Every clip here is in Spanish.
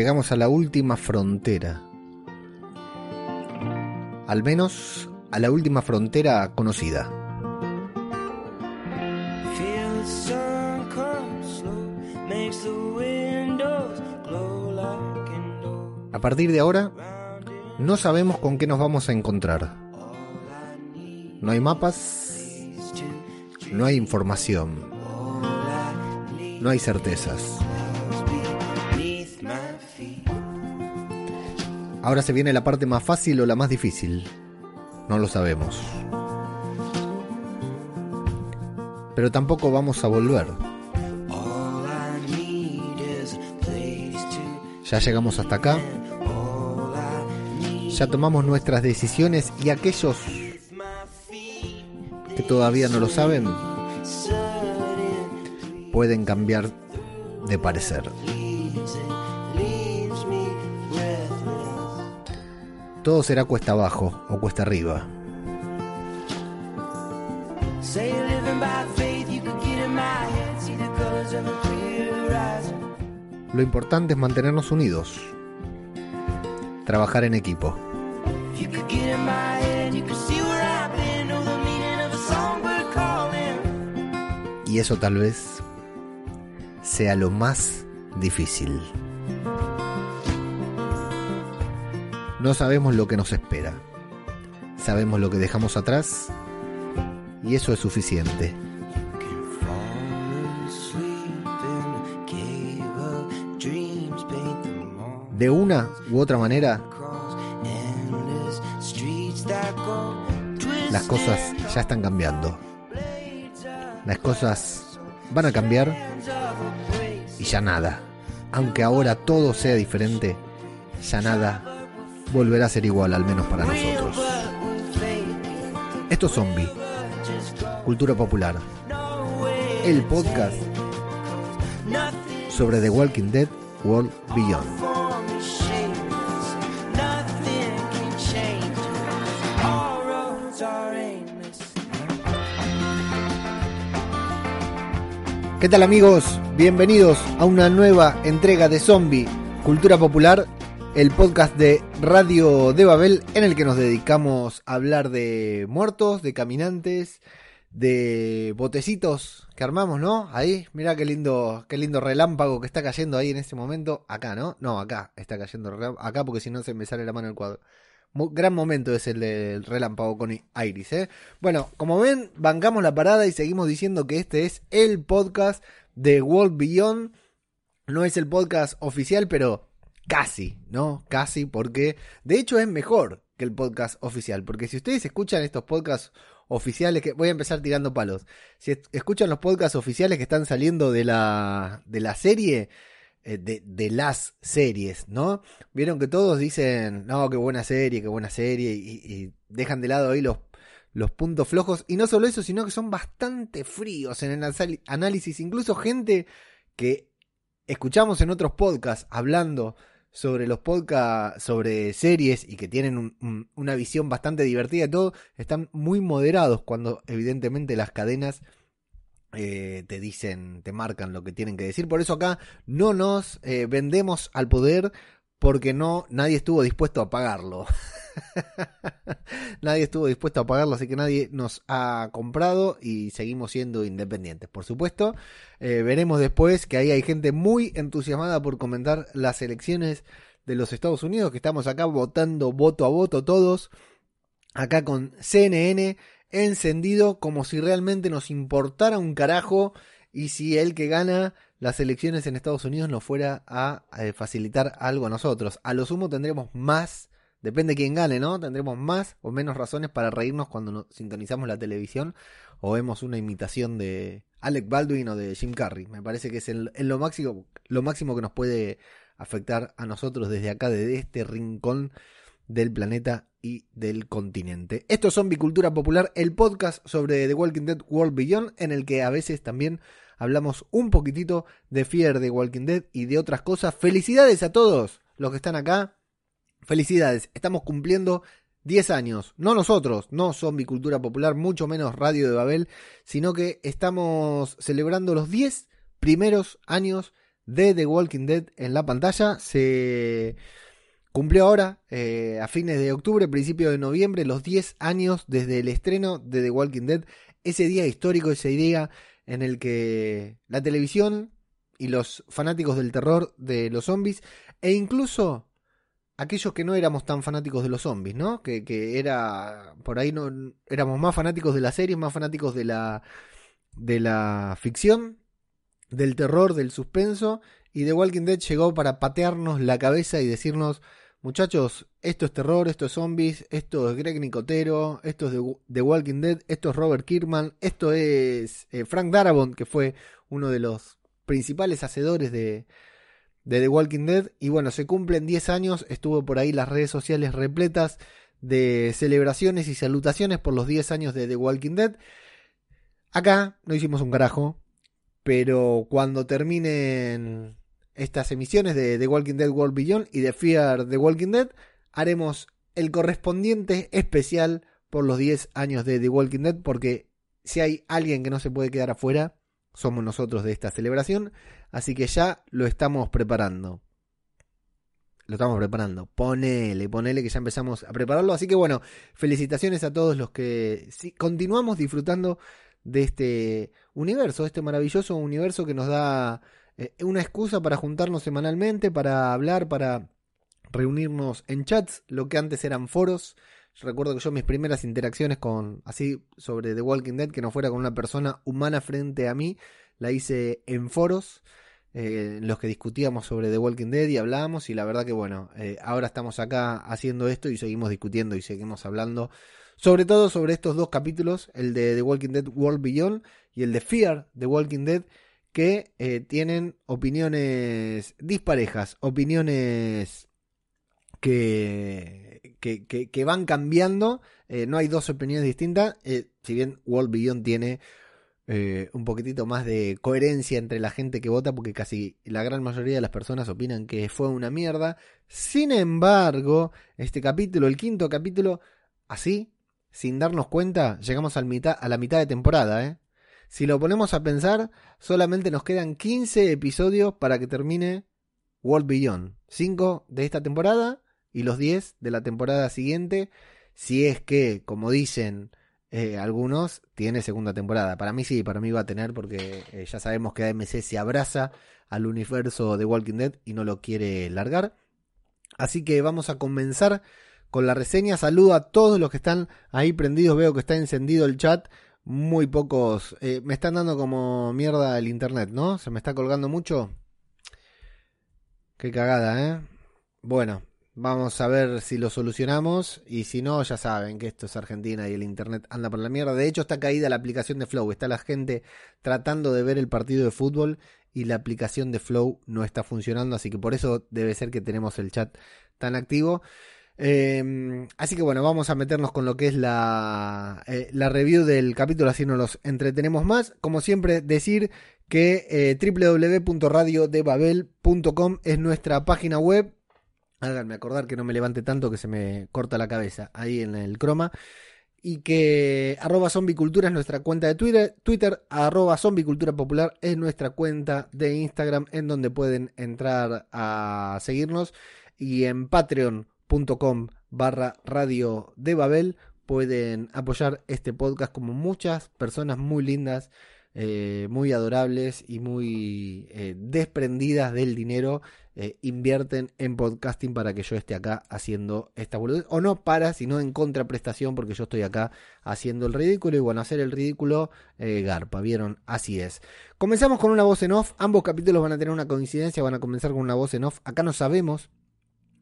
llegamos a la última frontera. Al menos a la última frontera conocida. A partir de ahora, no sabemos con qué nos vamos a encontrar. No hay mapas, no hay información, no hay certezas. Ahora se viene la parte más fácil o la más difícil. No lo sabemos. Pero tampoco vamos a volver. Ya llegamos hasta acá. Ya tomamos nuestras decisiones y aquellos que todavía no lo saben pueden cambiar de parecer. Todo será cuesta abajo o cuesta arriba. Lo importante es mantenernos unidos, trabajar en equipo. Y eso tal vez sea lo más difícil. No sabemos lo que nos espera. Sabemos lo que dejamos atrás y eso es suficiente. De una u otra manera, las cosas ya están cambiando. Las cosas van a cambiar y ya nada. Aunque ahora todo sea diferente, ya nada volverá a ser igual, al menos para nosotros. Esto es Zombie, Cultura Popular, el podcast sobre The Walking Dead World Beyond. ¿Qué tal amigos? Bienvenidos a una nueva entrega de Zombie, Cultura Popular el podcast de Radio de Babel en el que nos dedicamos a hablar de muertos, de caminantes, de botecitos que armamos, ¿no? Ahí, mira qué lindo, qué lindo relámpago que está cayendo ahí en este momento. Acá, ¿no? No, acá está cayendo acá porque si no se me sale la mano el cuadro. gran momento es el del relámpago con Iris, ¿eh? Bueno, como ven, bancamos la parada y seguimos diciendo que este es el podcast de World Beyond. No es el podcast oficial, pero Casi, ¿no? Casi, porque de hecho es mejor que el podcast oficial. Porque si ustedes escuchan estos podcasts oficiales, que voy a empezar tirando palos. Si escuchan los podcasts oficiales que están saliendo de la, de la serie, eh, de, las series, ¿no? Vieron que todos dicen, no, qué buena serie, qué buena serie, y, dejan de lado ahí los, los puntos flojos. Y no solo eso, sino que son bastante fríos en el análisis. Incluso gente que escuchamos en otros podcasts hablando sobre los podcasts, sobre series y que tienen una visión bastante divertida y todo, están muy moderados cuando evidentemente las cadenas eh, te dicen, te marcan lo que tienen que decir. Por eso acá no nos eh, vendemos al poder porque no, nadie estuvo dispuesto a pagarlo. nadie estuvo dispuesto a pagarlo, así que nadie nos ha comprado y seguimos siendo independientes. Por supuesto, eh, veremos después que ahí hay gente muy entusiasmada por comentar las elecciones de los Estados Unidos, que estamos acá votando voto a voto todos, acá con CNN encendido como si realmente nos importara un carajo y si el que gana las elecciones en Estados Unidos nos fuera a, a facilitar algo a nosotros. A lo sumo tendremos más Depende de quién gane, ¿no? Tendremos más o menos razones para reírnos cuando sintonizamos la televisión o vemos una imitación de Alec Baldwin o de Jim Carrey. Me parece que es lo, máximo, lo máximo que nos puede afectar a nosotros desde acá, desde este rincón del planeta y del continente. Esto es Zombie Cultura Popular, el podcast sobre The Walking Dead World Beyond, en el que a veces también hablamos un poquitito de Fear de Walking Dead y de otras cosas. Felicidades a todos los que están acá Felicidades, estamos cumpliendo 10 años, no nosotros, no Zombie Cultura Popular, mucho menos Radio de Babel, sino que estamos celebrando los 10 primeros años de The Walking Dead en la pantalla. Se cumplió ahora, eh, a fines de octubre, principio de noviembre, los 10 años desde el estreno de The Walking Dead. Ese día histórico, ese día en el que la televisión y los fanáticos del terror de los zombies, e incluso aquellos que no éramos tan fanáticos de los zombies, ¿no? Que, que era, por ahí no, éramos más fanáticos de la serie, más fanáticos de la, de la ficción, del terror, del suspenso, y The Walking Dead llegó para patearnos la cabeza y decirnos, muchachos, esto es terror, esto es zombies, esto es Greg Nicotero, esto es The Walking Dead, esto es Robert Kirkman, esto es eh, Frank Darabont, que fue uno de los principales hacedores de, de The Walking Dead. Y bueno, se cumplen 10 años, estuvo por ahí las redes sociales repletas de celebraciones y salutaciones por los 10 años de The Walking Dead. Acá no hicimos un carajo, pero cuando terminen estas emisiones de The Walking Dead World Beyond y de Fear The Walking Dead, haremos el correspondiente especial por los 10 años de The Walking Dead, porque si hay alguien que no se puede quedar afuera, somos nosotros de esta celebración, así que ya lo estamos preparando. Lo estamos preparando. Ponele, ponele que ya empezamos a prepararlo. Así que bueno, felicitaciones a todos los que continuamos disfrutando de este universo, este maravilloso universo que nos da eh, una excusa para juntarnos semanalmente, para hablar, para reunirnos en chats, lo que antes eran foros. recuerdo que yo mis primeras interacciones con así sobre The Walking Dead, que no fuera con una persona humana frente a mí, la hice en foros. Eh, en los que discutíamos sobre The Walking Dead y hablábamos y la verdad que bueno, eh, ahora estamos acá haciendo esto y seguimos discutiendo y seguimos hablando sobre todo sobre estos dos capítulos, el de The Walking Dead World Beyond y el de Fear The Walking Dead, que eh, tienen opiniones disparejas, opiniones que, que, van cambiando. Eh, no hay dos opiniones distintas, eh, si bien World Beyond tiene un poquitito más de coherencia entre la gente que vota, porque casi la gran mayoría de las personas opinan que fue una mierda. Sin embargo, este capítulo, el quinto capítulo, así, sin darnos cuenta, llegamos al mitad, a la mitad de temporada, ¿eh? Si lo ponemos a pensar, solamente nos quedan 15 episodios para que termine World Beyond. 5 de esta temporada y los 10 de la temporada siguiente. Si es que, como dicen eh, algunos, tiene segunda temporada. Para mí sí, para mí va a tener porque eh, ya sabemos que AMC se abraza al universo de Walking Dead y no lo quiere largar. Así que vamos a comenzar con la reseña. Saludo a todos los que están ahí prendidos. Veo que está encendido el chat. Muy pocos. Eh, me están dando como mierda el internet, ¿no? Se me está colgando mucho. Qué cagada, ¿eh? Bueno, vamos a ver si lo solucionamos. Y si no, ya saben que esto es Argentina y el internet anda por la mierda. De hecho, está caída la aplicación de Flow. Está la gente tratando de ver el partido de fútbol y la aplicación de Flow no está funcionando. Así que por eso debe ser que tenemos el chat tan activo. Em, así que bueno, vamos a meternos con lo que es la, eh, la review del capítulo, así no los entretenemos más. Como siempre, decir que eh, www.radiodebabel.com es nuestra página web. Háganme acordar que no me levante tanto que se me corta la cabeza ahí en el croma. Y que arroba zombicultura es nuestra cuenta de Twitter, Twitter arroba zombicultura popular es nuestra cuenta de Instagram en donde pueden entrar a seguirnos. Y en Patreon com barra radio de Babel pueden apoyar este podcast como muchas personas muy lindas, eh, muy adorables y muy eh, desprendidas del dinero eh, invierten en podcasting para que yo esté acá haciendo esta boludez. O no para, sino en contraprestación porque yo estoy acá haciendo el ridículo. Y bueno, hacer el ridículo, garpa, ¿vieron? Así es. Comenzamos con una voz en off. Ambos capítulos van a tener una coincidencia, van a comenzar con una voz en off. Acá no sabemos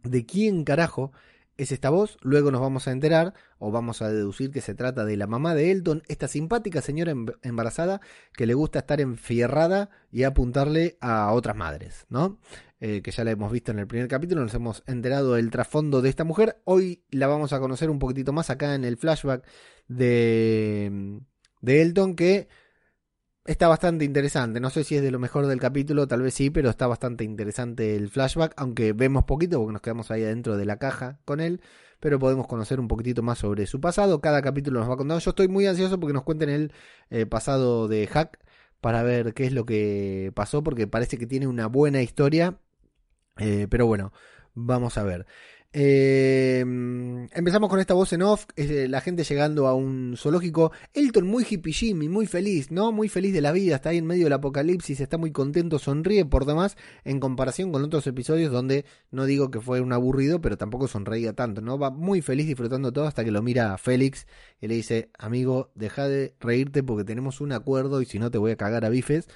de quién carajo es esta voz, luego nos vamos a enterar o vamos a deducir que se trata de la mamá de Elton, esta simpática señora em-, embarazada que le gusta estar enfierrada y apuntarle a otras madres, ¿no? Eh, que ya la hemos visto en el primer capítulo, nos hemos enterado del trasfondo de esta mujer, hoy la vamos a conocer un poquitito más acá en el flashback de, de Elton que está bastante interesante. No sé si es de lo mejor del capítulo, tal vez sí, pero está bastante interesante el flashback, aunque vemos poquito porque nos quedamos ahí adentro de la caja con él, pero podemos conocer un poquitito más sobre su pasado. Cada capítulo nos va contando. Yo estoy muy ansioso porque nos cuenten el eh, pasado de Hack para ver qué es lo que pasó, porque parece que tiene una buena historia. Eh, pero bueno, vamos a ver. Eh, empezamos con esta voz en off, la gente llegando a un zoológico. Elton muy hippie muy feliz, ¿no? Muy feliz de la vida, está ahí en medio del apocalipsis, está muy contento, sonríe por demás, en comparación con otros episodios donde no digo que fue un aburrido, pero tampoco sonreía tanto, ¿no? Va muy feliz disfrutando todo hasta que lo mira a Félix y le dice, amigo, deja de reírte porque tenemos un acuerdo y si no te voy a cagar a bifes.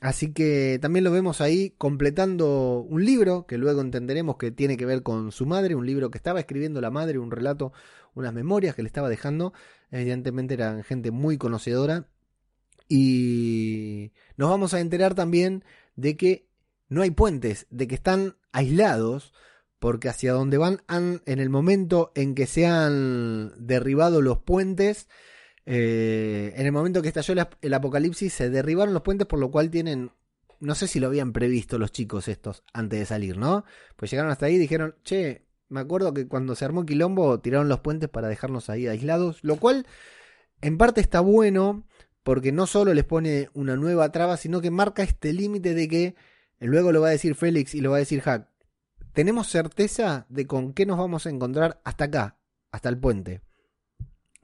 Así que también lo vemos ahí completando un libro que luego entenderemos que tiene que ver con su madre, un libro que estaba escribiendo la madre, un relato, unas memorias que le estaba dejando. Evidentemente eran gente muy conocedora. Y nos vamos a enterar también de que no hay puentes, de que están aislados, porque hacia donde van en el momento en que se han derribado los puentes, eh, en el momento que estalló el apocalipsis se derribaron los puentes, por lo cual tienen, no sé si lo habían previsto los chicos estos antes de salir, ¿no? Pues llegaron hasta ahí y dijeron, che, me acuerdo que cuando se armó quilombo tiraron los puentes para dejarnos ahí aislados, lo cual en parte está bueno porque no solo les pone una nueva traba, sino que marca este límite de que luego lo va a decir Félix y lo va a decir Hack. Tenemos certeza de con qué nos vamos a encontrar hasta acá, hasta el puente.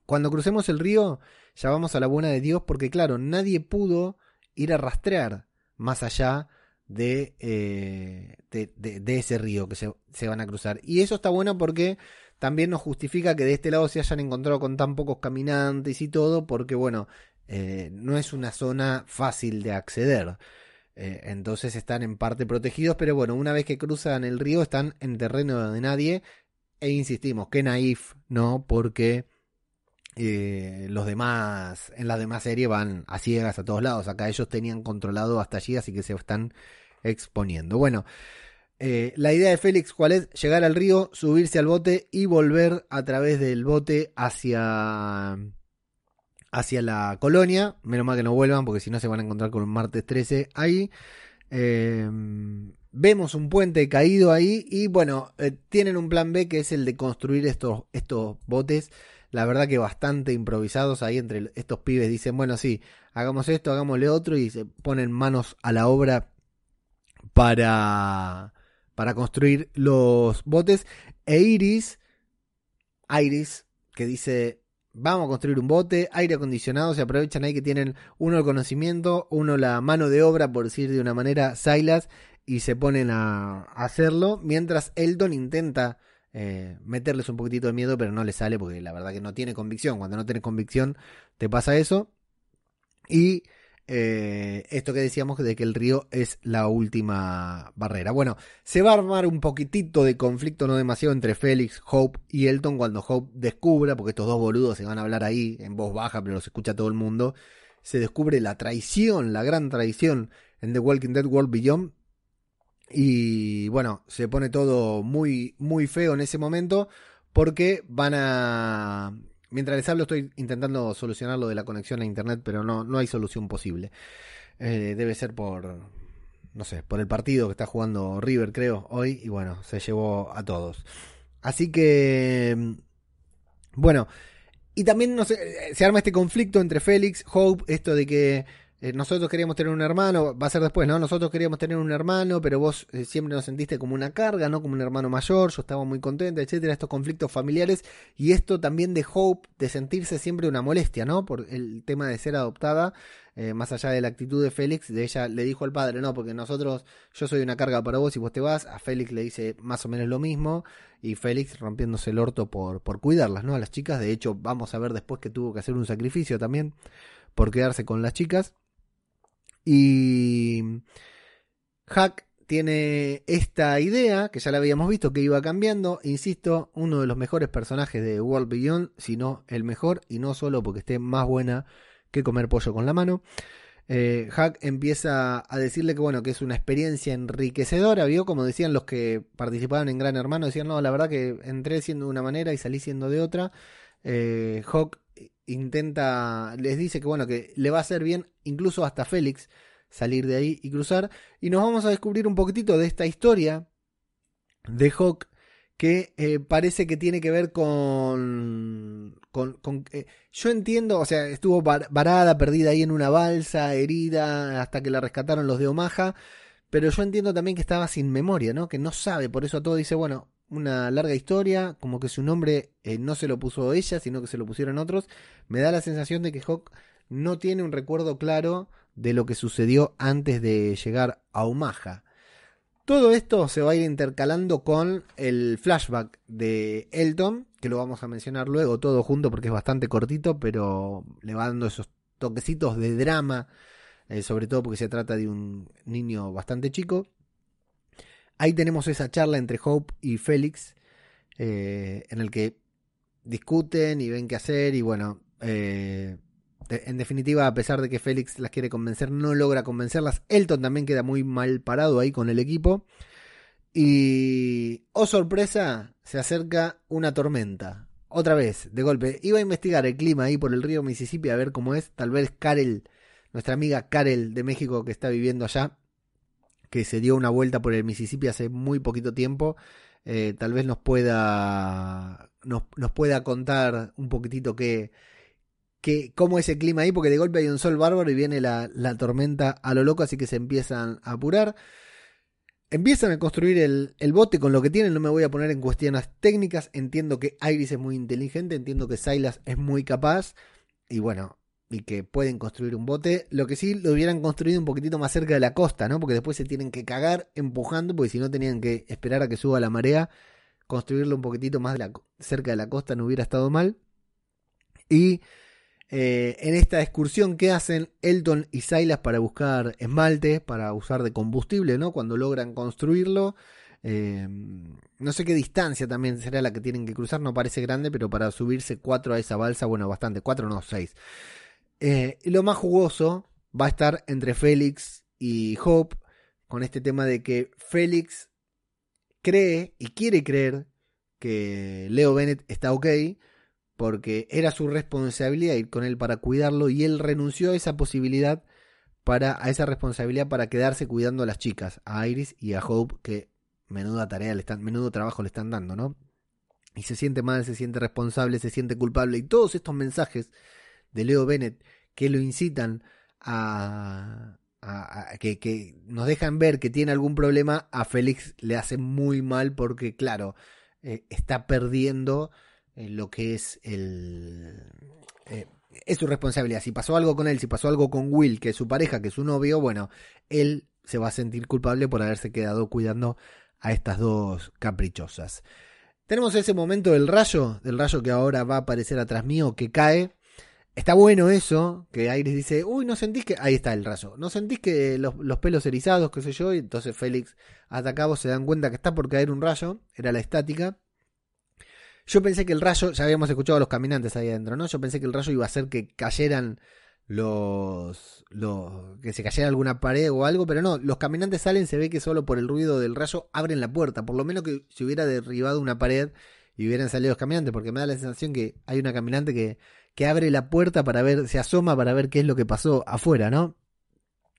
Cuando crucemos el río, ya vamos a la buena de Dios, porque claro, nadie pudo ir a rastrear más allá de, eh, de, ese río que se, van a cruzar. Y eso está bueno porque también nos justifica que de este lado se hayan encontrado con tan pocos caminantes y todo, porque bueno, eh, no es una zona fácil de acceder. Eh, entonces están en parte protegidos, pero bueno, una vez que cruzan el río están en terreno de nadie. E insistimos, qué naif, ¿no? Porque eh, los demás, en las demás series van a ciegas a todos lados. Acá ellos tenían controlado hasta allí, así que se están exponiendo. Bueno, eh, la idea de Félix, ¿cuál es? Llegar al río, subirse al bote y volver a través del bote hacia, hacia la colonia. Menos mal que no vuelvan, porque si no se van a encontrar con un martes 13 ahí. Em, vemos un puente caído ahí y bueno, eh, tienen un plan B que es el de construir estos, estos botes la verdad que bastante improvisados ahí entre estos pibes. Dicen, bueno, sí, hagamos esto, hagámosle otro y se ponen manos a la obra para, para construir los botes. E Iris, Iris, que dice, vamos a construir un bote, aire acondicionado, se aprovechan ahí que tienen uno el conocimiento, uno la mano de obra, por decir de una manera, Silas, y se ponen a hacerlo, mientras Elton intenta eh, meterles un poquitito de miedo, pero no le sale porque la verdad que no tiene convicción. Cuando no tienes convicción, te pasa eso. Y eh, esto que decíamos de que el río es la última barrera. Bueno, se va a armar un poquitito de conflicto, no demasiado, entre Félix, Hope y Elton cuando Hope descubra, porque estos dos boludos se van a hablar ahí en voz baja, pero los escucha todo el mundo, se descubre la traición, la gran traición en The Walking Dead World Beyond y bueno, se pone todo muy, muy feo en ese momento porque van a... Mientras les hablo estoy intentando solucionar lo de la conexión a internet, pero no, no hay solución posible. Eh, debe ser por, no sé, por el partido que está jugando River, creo, hoy. Y bueno, se llevó a todos. Así que, bueno, y también no sé, se arma este conflicto entre Félix, Hope, esto de que eh, nosotros queríamos tener un hermano, va a ser después, ¿no? Nosotros queríamos tener un hermano, pero vos eh, siempre nos sentiste como una carga, ¿no? Como un hermano mayor, yo estaba muy contenta, etcétera, estos conflictos familiares y esto también de Hope, de sentirse siempre una molestia, ¿no? Por el tema de ser adoptada, eh, más allá de la actitud de Félix, de ella le dijo al padre, no, porque nosotros, yo soy una carga para vos y vos te vas, a Félix le dice más o menos lo mismo y Félix rompiéndose el orto por, por cuidarlas, ¿no? A las chicas, de hecho, vamos a ver después que tuvo que hacer un sacrificio también por quedarse con las chicas. Y Hack tiene esta idea, que ya la habíamos visto, que iba cambiando. Insisto, uno de los mejores personajes de World Beyond, si no el mejor, y no solo porque esté más buena que comer pollo con la mano. Eh, Hack empieza a decirle que bueno, que es una experiencia enriquecedora, vio como decían los que participaban en Gran Hermano, decían, no, la verdad que entré siendo de una manera y salí siendo de otra. Eh, Hawk intenta, les dice que bueno, que le va a hacer bien incluso hasta Félix salir de ahí y cruzar. Y nos vamos a descubrir un poquitito de esta historia de Hawk que eh, parece que tiene que ver con... con, eh, yo entiendo, o sea, estuvo varada, perdida ahí en una balsa, herida, hasta que la rescataron los de Omaha, pero yo entiendo también que estaba sin memoria, ¿no? Que no sabe, por eso todo dice, bueno, una larga historia, como que su nombre eh, no se lo puso ella, sino que se lo pusieron otros. Me da la sensación de que Hawk no tiene un recuerdo claro de lo que sucedió antes de llegar a Omaha. Todo esto se va a ir intercalando con el flashback de Elton, que lo vamos a mencionar luego todo junto porque es bastante cortito, pero le va dando esos toquecitos de drama, eh, sobre todo porque se trata de un niño bastante chico. Ahí tenemos esa charla entre Hope y Félix, eh, en el que discuten y ven qué hacer y bueno, eh, en definitiva, a pesar de que Félix las quiere convencer, no logra convencerlas. Elton también queda muy mal parado ahí con el equipo. Y, oh sorpresa, se acerca una tormenta. Otra vez, de golpe. Iba a investigar el clima ahí por el río Mississippi a ver cómo es. Tal vez Karel, nuestra amiga Karel de México que está viviendo allá, que se dio una vuelta por el Mississippi hace muy poquito tiempo, eh, tal vez nos pueda, nos, nos pueda contar un poquitito que, cómo es el clima ahí, porque de golpe hay un sol bárbaro y viene la, tormenta a lo loco, así que se empiezan a apurar. Empiezan a construir el, bote con lo que tienen, no me voy a poner en cuestiones técnicas, entiendo que Iris es muy inteligente, entiendo que Silas es muy capaz, y bueno, y que pueden construir un bote. Lo que sí lo hubieran construido un poquitito más cerca de la costa, ¿no? Porque después se tienen que cagar empujando, porque si no tenían que esperar a que suba la marea, construirlo un poquitito más cerca de la costa no hubiera estado mal. Y eh, en esta excursión que hacen Elton y Silas para buscar esmalte, para usar de combustible, ¿no? Cuando logran construirlo. Eh, no sé qué distancia también será la que tienen que cruzar, no parece grande, pero para subirse cuatro a esa balsa, bueno, bastante, cuatro no, seis. Eh, lo más jugoso va a estar entre Félix y Hope, con este tema de que Félix cree y quiere creer que Leo Bennett está ok, porque era su responsabilidad ir con él para cuidarlo y él renunció a esa posibilidad para a esa responsabilidad para quedarse cuidando a las chicas, a Iris y a Hope que menuda tarea le están menudo trabajo le están dando, ¿no? Y se siente mal, se siente responsable, se siente culpable y todos estos mensajes de Leo Bennett que lo incitan a, que, nos dejan ver que tiene algún problema, a Félix le hace muy mal porque, claro, eh, está perdiendo lo que es el... Eh, es su responsabilidad. Si pasó algo con él, si pasó algo con Will, que es su pareja, que es su novio, bueno, él se va a sentir culpable por haberse quedado cuidando a estas dos caprichosas. Tenemos ese momento del rayo, del rayo que ahora va a aparecer atrás mío, que cae. Está bueno eso, que Iris dice, uy, no sentís que... Ahí está el rayo. No sentís que los, los pelos erizados, qué sé yo, y entonces Félix hasta cabo se dan cuenta que está por caer un rayo, era la estática. Yo pensé que el rayo, ya habíamos escuchado a los caminantes ahí adentro, ¿no? Yo pensé que el rayo iba a hacer que cayeran los, los que se cayera alguna pared o algo, pero no, los caminantes salen, se ve que solo por el ruido del rayo abren la puerta, por lo menos que se hubiera derribado una pared y hubieran salido los caminantes, porque me da la sensación que hay una caminante que, que abre la puerta para ver, se asoma para ver qué es lo que pasó afuera, ¿no?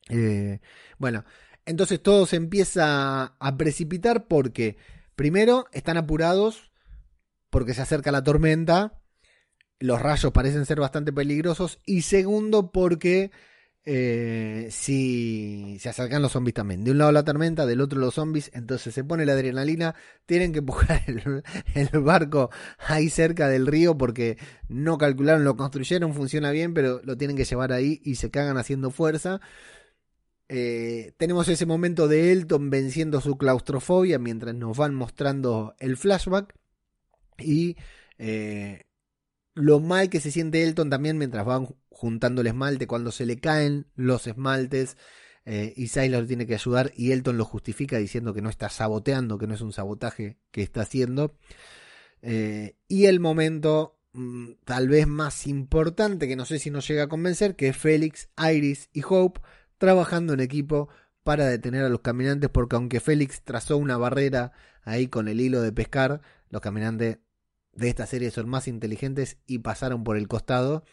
Eh, bueno, entonces todo se empieza a precipitar porque primero están apurados porque se acerca la tormenta, los rayos parecen ser bastante peligrosos, y segundo porque eh, si se acercan los zombies también. De un lado la tormenta, del otro los zombies, entonces se pone la adrenalina, tienen que empujar el, barco ahí cerca del río porque no calcularon, lo construyeron, funciona bien, pero lo tienen que llevar ahí y se cagan haciendo fuerza. Eh, tenemos ese momento de Elton venciendo su claustrofobia mientras nos van mostrando el flashback. Y eh, lo mal que se siente Elton también mientras van juntando el esmalte, cuando se le caen los esmaltes. Eh, y Silas tiene que ayudar y Elton lo justifica diciendo que no está saboteando, que no es un sabotaje que está haciendo. Eh, y el momento mm, tal vez más importante, que no sé si nos llega a convencer, que es Félix, Iris y Hope trabajando en equipo para detener a los caminantes, porque aunque Félix trazó una barrera ahí con el hilo de pescar, los caminantes de esta serie son más inteligentes y pasaron por el costado.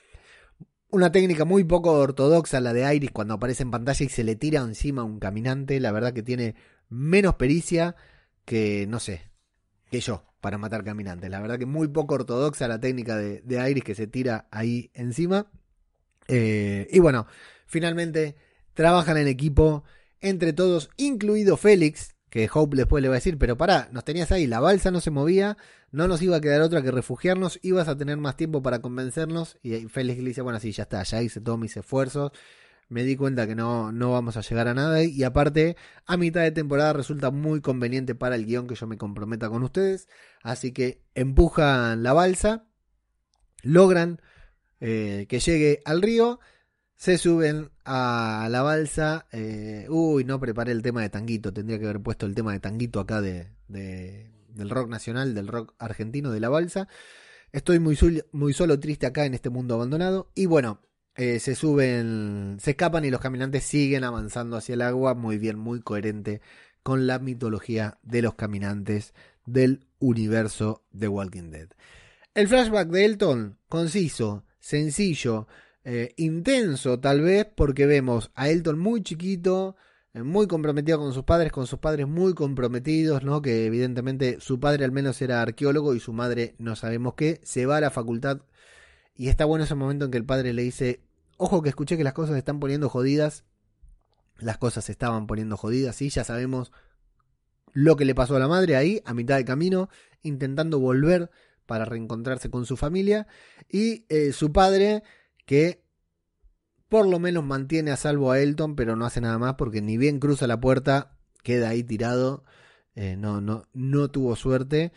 Una técnica muy poco ortodoxa, la de Iris, cuando aparece en pantalla y se le tira encima a un caminante. La verdad que tiene menos pericia que, no sé, que yo para matar caminantes. La verdad que muy poco ortodoxa la técnica de, Iris que se tira ahí encima. Eh, y bueno, finalmente trabajan en equipo entre todos, incluido Félix, que Hope después le va a decir, pero pará, nos tenías ahí, la balsa no se movía, no nos iba a quedar otra que refugiarnos, ibas a tener más tiempo para convencernos. Y Félix le dice, bueno, sí, ya está, ya hice todos mis esfuerzos, me di cuenta que no, no vamos a llegar a nada. Y aparte, a mitad de temporada resulta muy conveniente para el guion que yo me comprometa con ustedes. Así que empujan la balsa, logran eh, que llegue al río se suben a la balsa. Eh, uy, no preparé el tema de Tanguito. Tendría que haber puesto el tema de Tanguito acá de, del rock nacional, del rock argentino, de la balsa. Estoy muy, muy solo, triste acá en este mundo abandonado. Y bueno, eh, se suben, se escapan y los caminantes siguen avanzando hacia el agua. Muy bien, muy coherente con la mitología de los caminantes del universo de Walking Dead. El flashback de Elton, conciso, sencillo, eh, intenso tal vez porque vemos a Elton muy chiquito, eh, muy comprometido con sus padres, con sus padres muy comprometidos, ¿no? Que evidentemente su padre al menos era arqueólogo y su madre no sabemos qué, se va a la facultad y está bueno ese momento en que el padre le dice, ojo que escuché que las cosas se están poniendo jodidas, las cosas se estaban poniendo jodidas, y ya sabemos lo que le pasó a la madre ahí, a mitad de camino, intentando volver para reencontrarse con su familia, y eh, su padre que por lo menos mantiene a salvo a Elton, pero no hace nada más porque ni bien cruza la puerta, queda ahí tirado, eh, no, no, no tuvo suerte.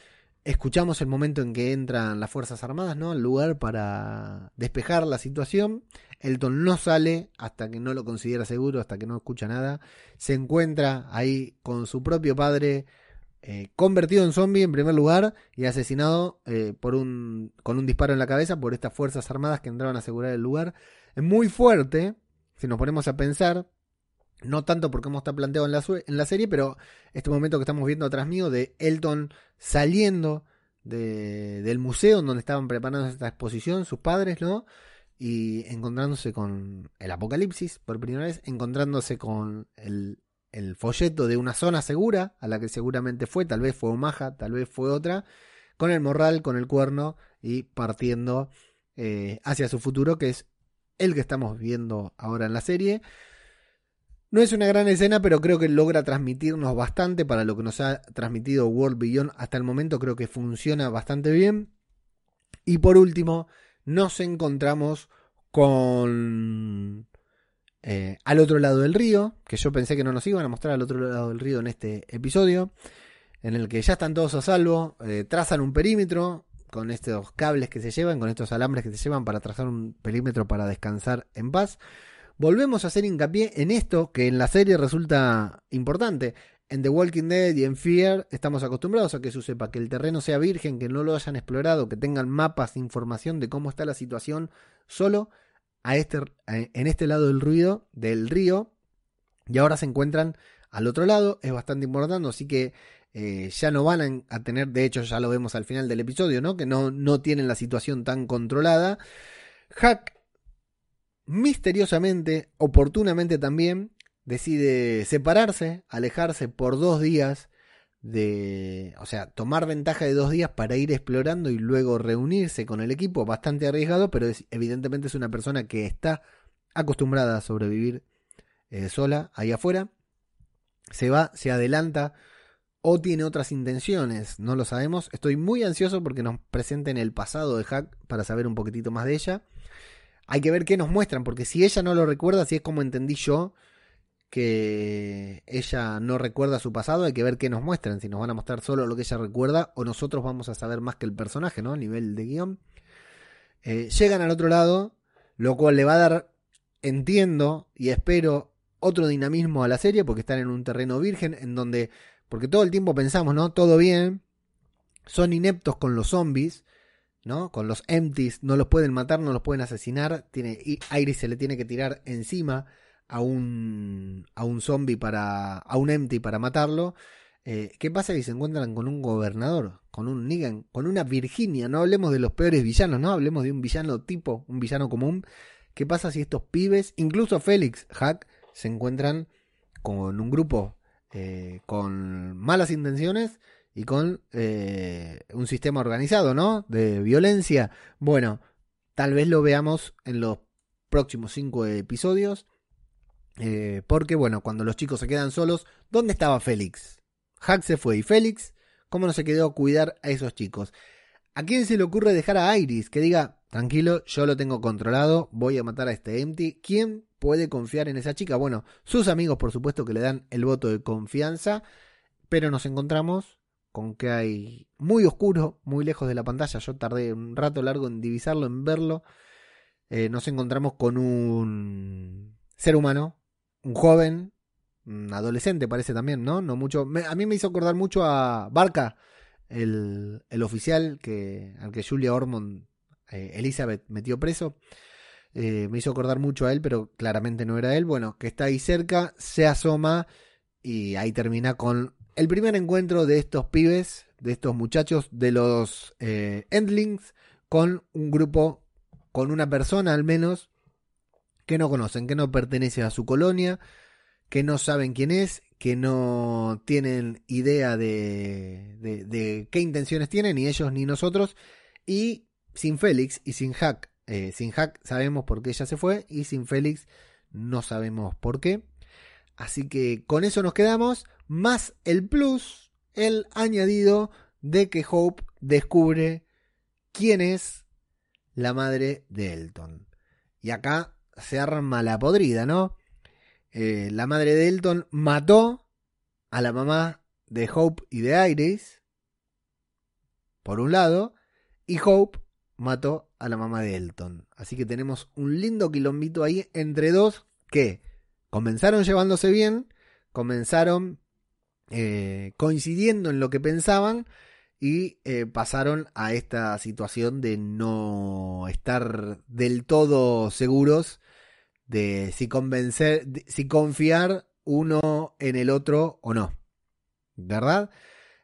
Escuchamos el momento en que entran las Fuerzas Armadas, ¿no? Al lugar para despejar la situación. Elton no sale hasta que no lo considera seguro, hasta que no escucha nada. Se encuentra ahí con su propio padre, eh, convertido en zombie en primer lugar y asesinado eh, por un, con un disparo en la cabeza por estas fuerzas armadas que entraban a asegurar el lugar. Es muy fuerte, si nos ponemos a pensar, no tanto porque cómo está planteado en la, en la serie, pero este momento que estamos viendo atrás mío de Elton saliendo del museo donde estaban preparando esta exposición, sus padres, ¿no? Y encontrándose con el apocalipsis por primera vez, encontrándose con el, el folleto de una zona segura, a la que seguramente fue, tal vez fue Omaha, tal vez fue otra, con el morral, con el cuerno y partiendo eh, hacia su futuro, que es el que estamos viendo ahora en la serie. No es una gran escena, pero creo que logra transmitirnos bastante para lo que nos ha transmitido World Beyond hasta el momento. Creo que funciona bastante bien. Y por último, nos encontramos con eh, al otro lado del río, que yo pensé que no nos iban a mostrar al otro lado del río en este episodio, en el que ya están todos a salvo, eh, trazan un perímetro con estos cables que se llevan, con estos alambres que se llevan para trazar un perímetro para descansar en paz. Volvemos a hacer hincapié en esto que en la serie resulta importante. En The Walking Dead y en Fear estamos acostumbrados a que se sepa que el terreno sea virgen, que no lo hayan explorado, que tengan mapas, información de cómo está la situación solo este, en este lado del ruido, del río, y ahora se encuentran al otro lado, es bastante importante, así que eh, ya no van a, tener, de hecho ya lo vemos al final del episodio, ¿no? Que no, no tienen la situación tan controlada. Hack, misteriosamente, oportunamente también, decide separarse, alejarse por dos días de, o sea, tomar ventaja de dos días para ir explorando y luego reunirse con el equipo, bastante arriesgado, pero evidentemente es una persona que está acostumbrada a sobrevivir eh, sola ahí afuera. Se va, se adelanta o tiene otras intenciones, no lo sabemos. Estoy muy ansioso porque nos presenten el pasado de Hack para saber un poquitito más de ella. Hay que ver qué nos muestran, porque si ella no lo recuerda, si es como entendí yo, que ella no recuerda su pasado, hay que ver qué nos muestran, si nos van a mostrar solo lo que ella recuerda o nosotros vamos a saber más que el personaje, ¿no? A nivel de guion. Eh, llegan al otro lado, lo cual le va a dar, entiendo y espero, otro dinamismo a la serie, porque están en un terreno virgen, en donde, porque todo el tiempo pensamos, ¿no? Todo bien, son ineptos con los zombies, ¿no? Con los empties, no los pueden matar, no los pueden asesinar, tiene, Iris se le tiene que tirar encima a un, a un zombie para, a un empty para matarlo. Eh, ¿Qué pasa si se encuentran con un gobernador, con un Negan, con una Virginia? No hablemos de los peores villanos, no hablemos de un villano tipo, un villano común. ¿Qué pasa si estos pibes, incluso Félix Hack, se encuentran con un grupo eh, con malas intenciones y con eh, un sistema organizado, ¿no? De violencia. Bueno, tal vez lo veamos en los próximos cinco episodios. Eh, porque, bueno, cuando los chicos se quedan solos, ¿dónde estaba Félix? Hack se fue y Félix, ¿cómo no se quedó a cuidar a esos chicos? ¿A quién se le ocurre dejar a Iris que diga, tranquilo, yo lo tengo controlado, voy a matar a este Empty? ¿Quién puede confiar en esa chica? Bueno, sus amigos, por supuesto, que le dan el voto de confianza, pero nos encontramos con que hay muy oscuro, muy lejos de la pantalla. Yo tardé un rato largo en divisarlo, en verlo. Eh, nos encontramos con un ser humano, un joven, un adolescente parece también, ¿no? No mucho. a mí me hizo acordar mucho a Barca, el, oficial que, al que Julia Ormond, eh, Elizabeth, metió preso. Eh, me hizo acordar mucho a él, pero claramente no era él. Bueno, que está ahí cerca, se asoma y ahí termina con el primer encuentro de estos pibes, de estos muchachos, de los eh, Endlings, con un grupo, con una persona al menos, que no conocen, que no pertenece a su colonia, que no saben quién es, que no tienen idea de, de, qué intenciones tienen, ni ellos ni nosotros, y sin Félix y sin Hack, eh, sin Hack sabemos por qué ella se fue, y sin Félix no sabemos por qué. Así que con eso nos quedamos más el plus, el añadido de que Hope descubre quién es la madre de Elton. Y acá se arma la podrida, ¿no? Eh, la madre de Elton mató a la mamá de Hope y de Iris, por un lado, y Hope mató a la mamá de Elton. Así que tenemos un lindo quilombito ahí entre dos que comenzaron llevándose bien, comenzaron eh, coincidiendo en lo que pensaban y eh, pasaron a esta situación de no estar del todo seguros de si convencer, si confiar uno en el otro o no. ¿Verdad?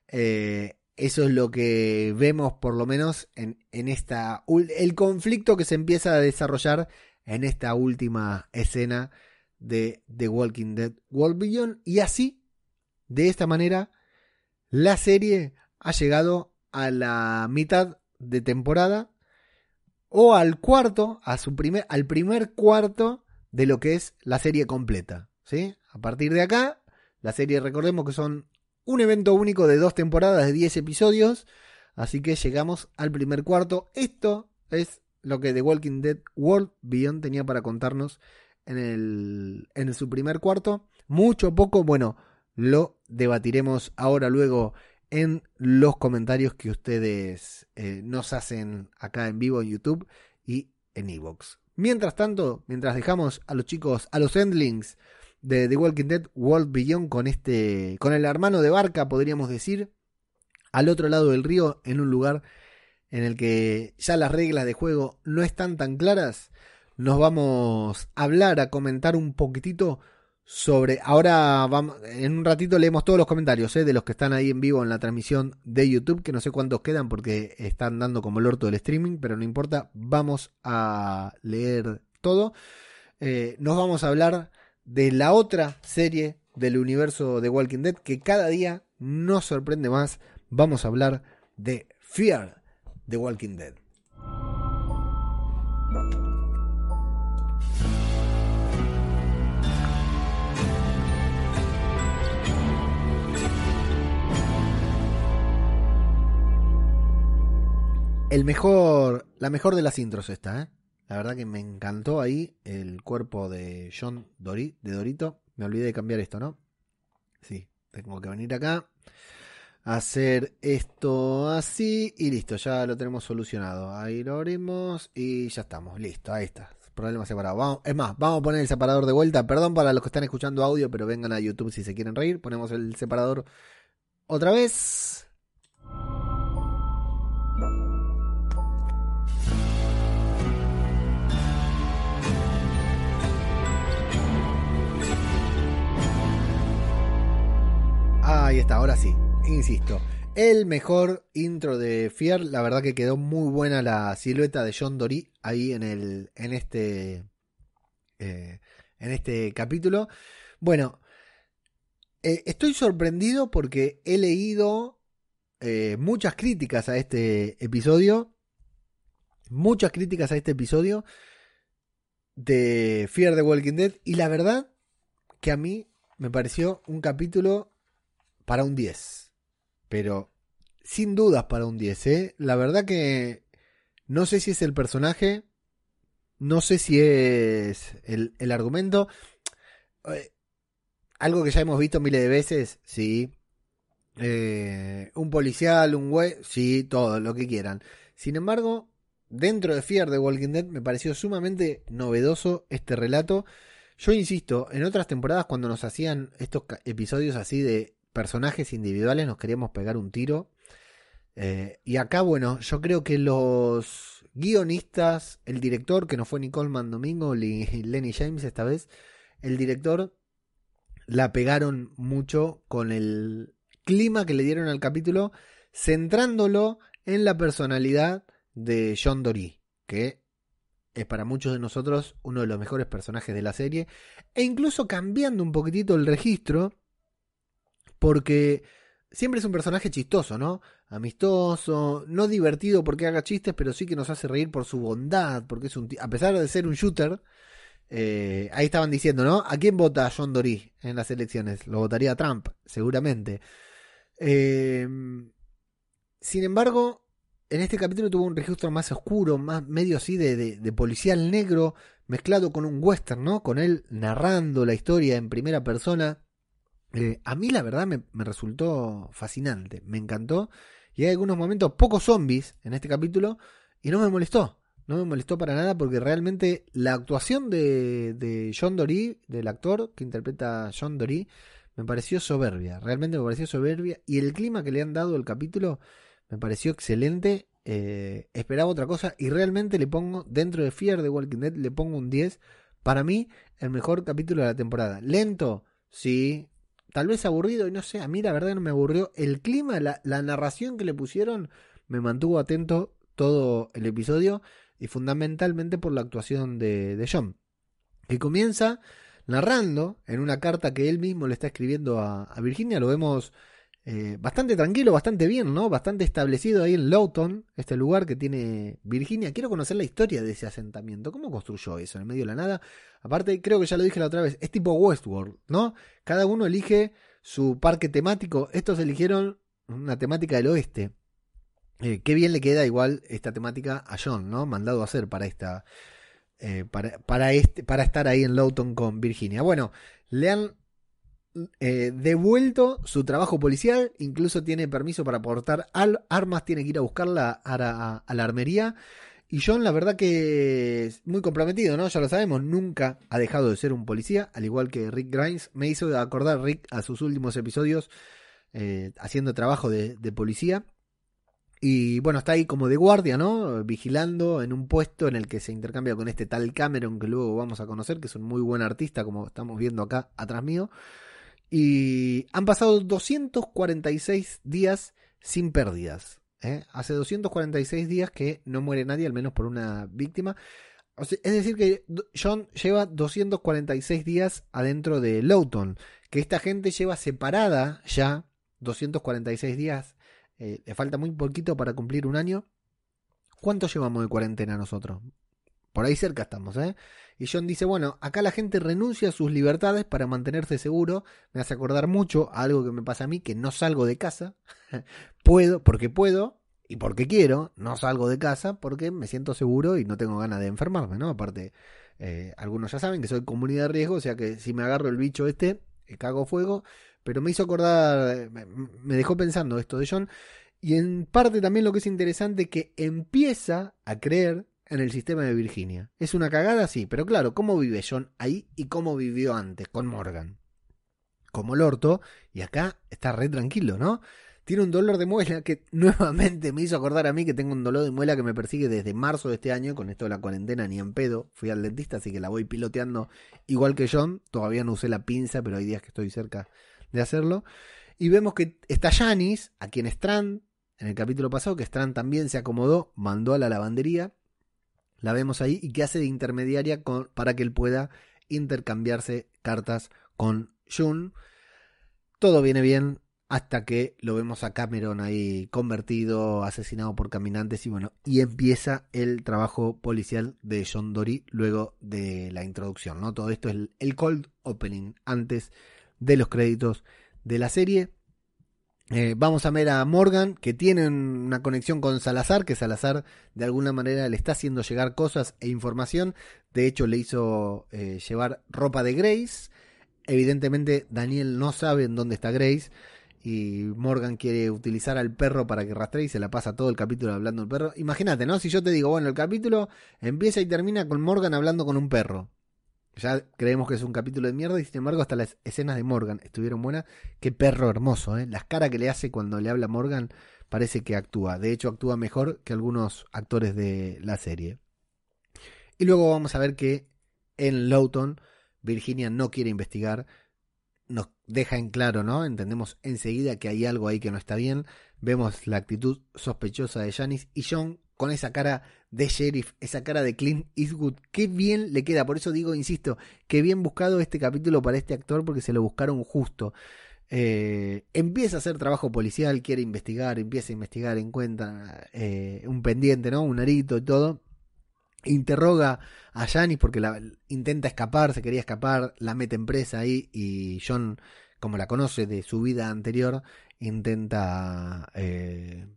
Eh, eso es lo que vemos por lo menos en, en esta el conflicto que se empieza a desarrollar en esta última escena de The Walking Dead World Beyond y así de esta manera, la serie ha llegado a la mitad de temporada o al cuarto, a su primer, al primer cuarto de lo que es la serie completa. ¿sí? A partir de acá, la serie, recordemos que son un evento único de dos temporadas de 10 episodios, así que llegamos al primer cuarto. Esto es lo que The Walking Dead World Beyond tenía para contarnos en, el, en su primer cuarto. Mucho, poco, bueno, lo debatiremos ahora luego en los comentarios que ustedes eh, nos hacen acá en vivo en YouTube y en Evox. Mientras tanto, mientras dejamos a los chicos, a los Endlings de The Walking Dead World Beyond con este, con el hermano de Barca, podríamos decir, al otro lado del río, en un lugar en el que ya las reglas de juego no están tan claras, nos vamos a hablar, a comentar un poquitito sobre. Ahora vamos, en un ratito leemos todos los comentarios ¿eh? de los que están ahí en vivo en la transmisión de YouTube, que no sé cuántos quedan porque están dando como el orto del streaming, pero no importa, vamos a leer todo. Eh, nos vamos a hablar de la otra serie del universo de Walking Dead que cada día nos sorprende más. Vamos a hablar de Fear de Walking Dead. El mejor, la mejor de las intros esta, ¿eh? La verdad que me encantó ahí el cuerpo de John Dory, de Dorito. Me olvidé de cambiar esto, ¿no? Sí, tengo que venir acá, hacer esto así y listo, ya lo tenemos solucionado. Ahí lo abrimos y ya estamos, listo, ahí está. Problema separado. es más, vamos a poner el separador de vuelta. Perdón para los que están escuchando audio, pero vengan a YouTube si se quieren reír. Ponemos el separador otra vez. Ahí está, ahora sí, insisto. El mejor intro de Fear, la verdad que quedó muy buena la silueta de John Dory ahí en el en este eh, en este capítulo. Bueno, eh, estoy sorprendido porque he leído eh, muchas críticas a este episodio. Muchas críticas a este episodio de Fear the Walking Dead. Y la verdad que a mí me pareció un capítulo para un 10. Pero sin dudas para un 10. ¿eh? La verdad que no sé si es el personaje. No sé si es el, el argumento. Eh, algo que ya hemos visto miles de veces, sí. Eh, un policial, un güey, sí, todo, lo que quieran. Sin embargo, dentro de Fear de Walking Dead me pareció sumamente novedoso este relato. Yo insisto, en otras temporadas cuando nos hacían estos episodios así de personajes individuales nos queríamos pegar un tiro. Eh, y acá, bueno, yo creo que los guionistas, el director, que no fue Nicole Mandomingo, Lenny James esta vez, el director la pegaron mucho con el clima que le dieron al capítulo, centrándolo en la personalidad de John Dory, que es para muchos de nosotros uno de los mejores personajes de la serie, e incluso cambiando un poquitito el registro, porque siempre es un personaje chistoso, ¿no? Amistoso, no divertido porque haga chistes, pero sí que nos hace reír por su bondad, porque es un a pesar de ser un shooter, eh, ahí estaban diciendo, ¿no? ¿A quién vota John Dory en las elecciones? Lo votaría Trump, seguramente. Eh, sin embargo, en este capítulo tuvo un registro más oscuro, más medio así de, policial negro, mezclado con un western, ¿no? Con él narrando la historia en primera persona. Eh, a mí la verdad me, resultó fascinante, me encantó. Y hay algunos momentos poco zombies en este capítulo y no me molestó. No me molestó para nada porque realmente la actuación de, John Dory, del actor que interpreta a John Dory, me pareció soberbia. Realmente me pareció soberbia. Y el clima que le han dado el capítulo me pareció excelente. Eh, esperaba otra cosa y realmente le pongo, dentro de Fear de Walking Dead, le pongo un 10. Para mí, el mejor capítulo de la temporada. Lento, sí. Tal vez aburrido, y no sé, a mí la verdad no me aburrió. El clima, la, la narración que le pusieron, me mantuvo atento todo el episodio y fundamentalmente por la actuación de, John, que comienza narrando en una carta que él mismo le está escribiendo a, Virginia, lo vemos eh, bastante tranquilo, bastante bien, ¿no? Bastante establecido ahí en Lowton, este lugar que tiene Virginia. Quiero conocer la historia de ese asentamiento. ¿Cómo construyó eso en el medio de la nada? Aparte, creo que ya lo dije la otra vez, es tipo Westworld, ¿no? Cada uno elige su parque temático. Estos eligieron una temática del oeste. Eh, qué bien le queda igual esta temática a John, ¿no? Mandado a hacer para esta. Eh, para, este, para estar ahí en Lowton con Virginia. Bueno, le han eh, devuelto su trabajo policial, incluso tiene permiso para portar armas, tiene que ir a buscarla a, la armería. Y John, la verdad que es muy comprometido, ¿no? Ya lo sabemos, nunca ha dejado de ser un policía, al igual que Rick Grimes. Me hizo acordar Rick a sus últimos episodios haciendo trabajo de policía. Y bueno, está ahí como de guardia, ¿no? Vigilando en un puesto en el que se intercambia con este tal Cameron que luego vamos a conocer, que es un muy buen artista, como estamos viendo acá atrás mío. Y han pasado 246 días sin pérdidas. ¿eh? Hace 246 días que no muere nadie, al menos por una víctima. es decir, que John lleva 246 días adentro de Lowton, que esta gente lleva separada ya 246 días eh, le falta muy poquito para cumplir un año. ¿Cuánto llevamos de cuarentena nosotros? Por ahí cerca estamos, ¿eh? Y John dice, bueno, acá la gente renuncia a sus libertades para mantenerse seguro. Me hace acordar mucho a algo que me pasa a mí, que no salgo de casa. puedo, porque puedo, y porque quiero, no salgo de casa porque me siento seguro y no tengo ganas de enfermarme, ¿no? Aparte, eh, algunos ya saben que soy comunidad de riesgo, o sea que si me agarro el bicho este, eh, cago fuego, pero me hizo acordar, me dejó pensando esto de John, y en parte también lo que es interesante que empieza a creer en el sistema de Virginia. Es una cagada, sí, pero claro, ¿cómo vive John ahí y cómo vivió antes con Morgan? Como el y acá está re tranquilo, ¿no? Tiene un dolor de muela que nuevamente me hizo acordar a mí que tengo un dolor de muela que me persigue desde marzo de este año, con esto de la cuarentena ni en pedo. Fui al dentista, así que la voy piloteando igual que John. Todavía no usé la pinza, pero hay días que estoy cerca de hacerlo. Y vemos que está Janis, a quien Strand, en el capítulo pasado, que Strand también se acomodó, mandó a la lavandería. La vemos ahí y que hace de intermediaria para que él pueda intercambiarse cartas con Jun. Todo viene bien hasta que lo vemos a Cameron ahí convertido, asesinado por caminantes y bueno, y empieza el trabajo policial de John Dory luego de la introducción, ¿no? Todo esto es el, cold opening antes de los créditos de la serie. Eh, vamos a ver a Morgan, que tiene una conexión con Salazar, que Salazar de alguna manera le está haciendo llegar cosas e información. De hecho, le hizo eh, llevar ropa de Grace. Evidentemente, Daniel no sabe en dónde está Grace y Morgan quiere utilizar al perro para que rastree y se la pasa todo el capítulo hablando del perro. Imagínate, ¿no? Si yo te digo, bueno, el capítulo empieza y termina con Morgan hablando con un perro. Ya creemos que es un capítulo de mierda y sin embargo hasta las escenas de Morgan estuvieron buenas. Qué perro hermoso, ¿eh? Las caras que le hace cuando le habla Morgan parece que actúa. De hecho actúa mejor que algunos actores de la serie. Y luego vamos a ver que en Lowton Virginia no quiere investigar nos deja en claro, ¿no? Entendemos enseguida que hay algo ahí que no está bien. Vemos la actitud sospechosa de Janice y John con esa cara de sheriff, esa cara de Clint Eastwood. Qué bien le queda. Por eso digo, insisto, qué bien buscado este capítulo para este actor porque se lo buscaron justo. Eh, empieza a hacer trabajo policial, quiere investigar, empieza a investigar, encuentra eh, un pendiente, ¿no? Un arito y todo interroga a Janice porque intenta escapar, se quería escapar, la mete en presa ahí y John, como la conoce de su vida anterior, intenta eh,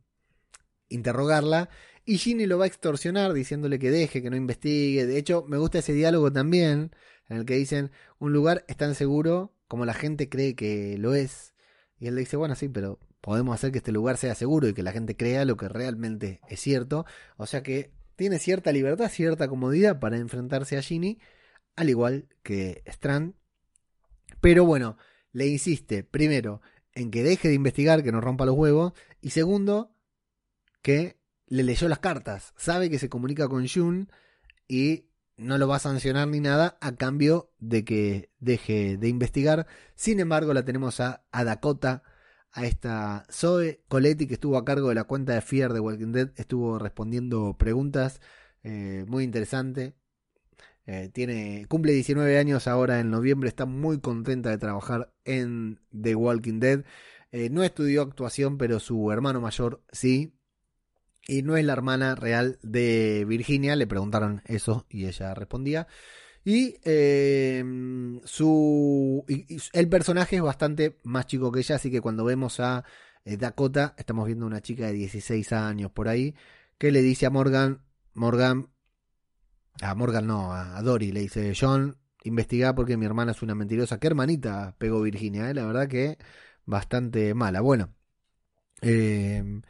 interrogarla y Ginny lo va a extorsionar diciéndole que deje, que no investigue. De hecho, me gusta ese diálogo también en el que dicen, un lugar es tan seguro como la gente cree que lo es. Y él le dice, bueno, sí, pero podemos hacer que este lugar sea seguro y que la gente crea lo que realmente es cierto. O sea que tiene cierta libertad, cierta comodidad para enfrentarse a Ginny, al igual que Strand. Pero bueno, le insiste, primero, en que deje de investigar, que no rompa los huevos, y segundo, que le leyó las cartas, sabe que se comunica con Jun y no lo va a sancionar ni nada a cambio de que deje de investigar. Sin embargo, la tenemos a, a Dakota a esta Zoe Coletti que estuvo a cargo de la cuenta de Fear de Walking Dead, estuvo respondiendo preguntas eh, muy interesante. Eh, tiene, cumple 19 años ahora en noviembre, está muy contenta de trabajar en The Walking Dead. Eh, no estudió actuación, pero su hermano mayor sí. Y no es la hermana real de Virginia, le preguntaron eso y ella respondía. Y em, su el personaje es bastante más chico que ella, así que cuando vemos a eh, Dakota, estamos viendo una chica de 16 años por ahí, que le dice a Morgan, Morgan, a Morgan no, a, Dory, le dice, John, investiga porque mi hermana es una mentirosa. ¿Qué hermanita pegó Virginia? Eh? La verdad que bastante mala. Bueno, em,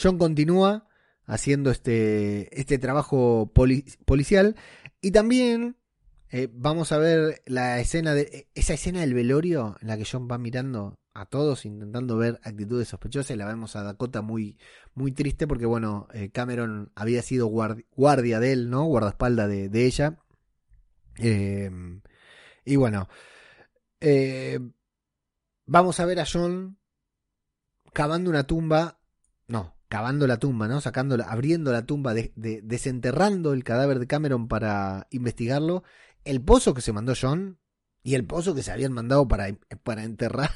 John continúa haciendo este, este trabajo policial. Y también eh, vamos a ver la escena de e, esa escena del velorio en la que John va mirando a todos intentando ver actitudes sospechosas la vemos a Dakota muy muy triste porque bueno eh, Cameron había sido guardia de él no guardaespaldas de, ella. Em, y bueno eh, vamos a ver a John cavando una tumba. No cavando la tumba, ¿no? Sacándola, abriendo la tumba, desenterrando el cadáver de Cameron para investigarlo el pozo que se mandó John y el pozo que se habían mandado para, para enterrar.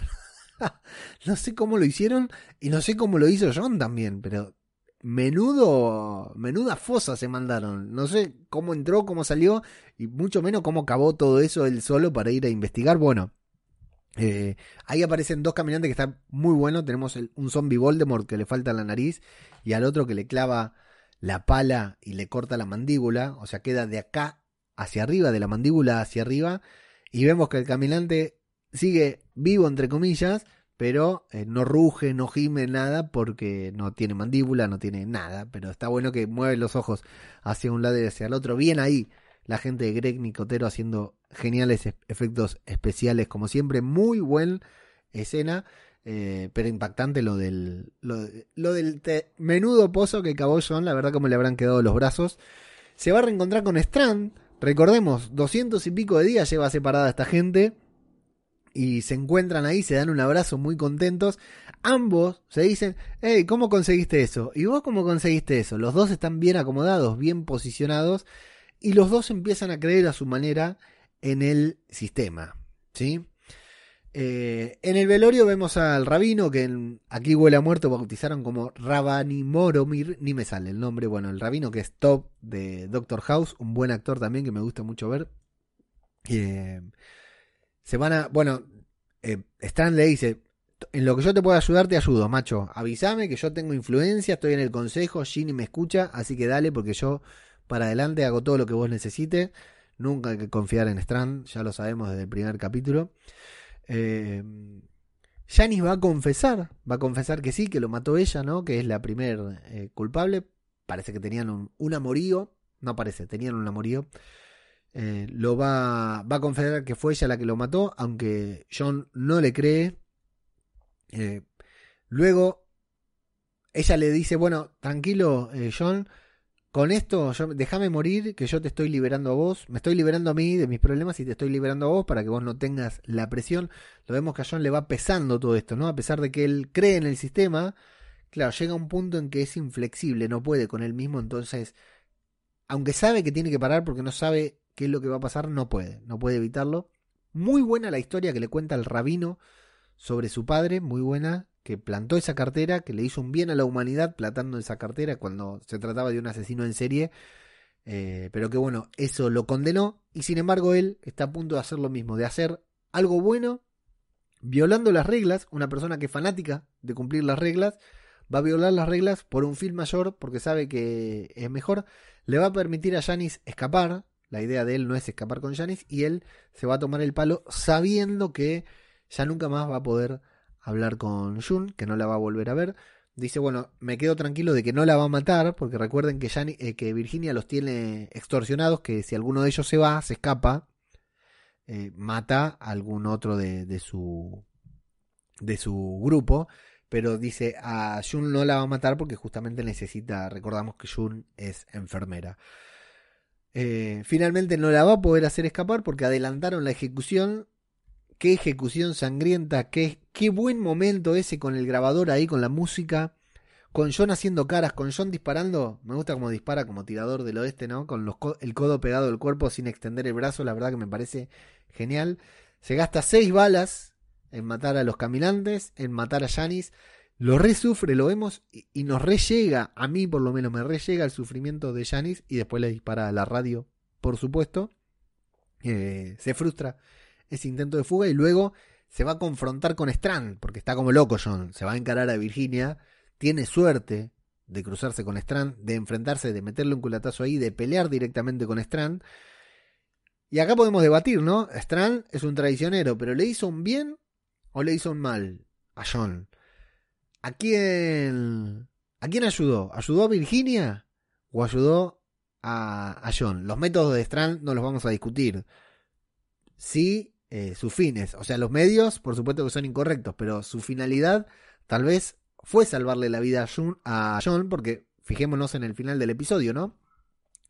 no sé cómo lo hicieron y no sé cómo lo hizo John también, pero menudo, menuda fosa se mandaron. No sé cómo entró, cómo salió y mucho menos cómo acabó todo eso él solo para ir a investigar. Bueno, eh, ahí aparecen dos caminantes que están muy buenos. Tenemos un zombie Voldemort que le falta la nariz y al otro que le clava la pala y le corta la mandíbula. O sea, queda de acá hacia arriba, de la mandíbula hacia arriba, y vemos que el caminante sigue vivo, entre comillas, pero eh, no ruge, no gime nada porque no tiene mandíbula, no tiene nada, pero está bueno que mueve los ojos hacia un lado y hacia el otro. Bien ahí la gente de Greg Nicotero haciendo geniales efectos especiales, como siempre, muy buen escena. Eh, pero impactante lo del, lo, del menudo pozo que acabó John, la verdad como le habrán quedado los brazos. Se va a reencontrar con Strand, Recordemos, doscientos y pico de días lleva separada esta gente y se encuentran ahí, se dan un abrazo muy contentos. Ambos se dicen, hey, ¿cómo conseguiste eso? ¿Y vos cómo conseguiste eso? Los dos están bien acomodados, bien posicionados y los dos empiezan a creer a su manera en el sistema. ¿Sí? Eh, en el velorio vemos al rabino que en, aquí huele a muerto bautizaron como Rabani Moromir, ni me sale el nombre, bueno, el rabino que es top de Doctor House, un buen actor también que me gusta mucho ver. Eh, se van a, bueno, eh, Stan le dice, en lo que yo te pueda ayudar te ayudo, macho, avísame que yo tengo influencia, estoy en el consejo, Ginny me escucha, así que dale porque yo para adelante hago todo lo que vos necesites, nunca hay que confiar en Strand, ya lo sabemos desde el primer capítulo. Eh, Janice va a confesar, va a confesar que sí, que lo mató ella, ¿no? Que es la primer eh, culpable. Parece que tenían un, amorío, no parece, tenían un amorío. Eh, lo va, va a confesar que fue ella la que lo mató, aunque John no le cree. Eh, luego, ella le dice, bueno, tranquilo, John, con esto, déjame morir, que yo te estoy liberando a vos, me estoy liberando a mí de mis problemas y te estoy liberando a vos para que vos no tengas la presión. Lo vemos que a John le va pesando todo esto, ¿no? A pesar de que él cree en el sistema, claro, llega un punto en que es inflexible, no puede con él mismo, entonces, aunque sabe que tiene que parar porque no sabe qué es lo que va a pasar, no puede, no puede evitarlo. Muy buena la historia que le cuenta el rabino sobre su padre, muy buena, que plantó esa cartera, que le hizo un bien a la humanidad plantando esa cartera cuando se trataba de un asesino en serie, eh, pero que bueno, eso lo condenó y sin embargo él está a punto de hacer lo mismo, de hacer algo bueno, violando las reglas, una persona que es fanática de cumplir las reglas, va a violar las reglas por un film mayor porque sabe que es mejor, le va a permitir a Janis escapar, la idea de él no es escapar con Janis y él se va a tomar el palo sabiendo que ya nunca más va a poder hablar con Jun, que no la va a volver a ver. Dice, bueno, me quedo tranquilo de que no la va a matar, porque recuerden que, eh, que Virginia los tiene extorsionados, que si alguno de ellos se va, se escapa, eh, mata a algún otro de, su, de su grupo. Pero dice, a Jun no la va a matar porque justamente necesita, recordamos que Jun es enfermera. Eh, finalmente no la va a poder hacer escapar porque adelantaron la ejecución qué ejecución sangrienta, qué, qué buen momento ese con el grabador ahí, con la música, con John haciendo caras, con John disparando, me gusta como dispara como tirador del oeste, ¿no? Con el codo pegado al cuerpo sin extender el brazo, la verdad que me parece genial. Se gasta seis balas en matar a los caminantes, en matar a Janis. Lo resufre, lo vemos y, nos re llega, a mí por lo menos me re llega el sufrimiento de Janis y después le dispara a la radio, por supuesto. Eh, se frustra ese intento de fuga y luego se va a confrontar con Strand, porque está como loco John, se va a encarar a Virginia, tiene suerte de cruzarse con Strand, de enfrentarse, de meterle un culatazo ahí, de pelear directamente con Strand. Y acá podemos debatir, ¿no? Strand es un traicionero, pero ¿le hizo un bien o le hizo un mal a John? ¿A quién, ¿A quién ayudó? ¿Ayudó a Virginia o ayudó a, a John? Los métodos de Strand no los vamos a discutir. Sí eh, sus fines. O sea, los medios, por supuesto que son incorrectos, pero su finalidad tal vez fue salvarle la vida a, John, porque fijémonos en el final del episodio, ¿no?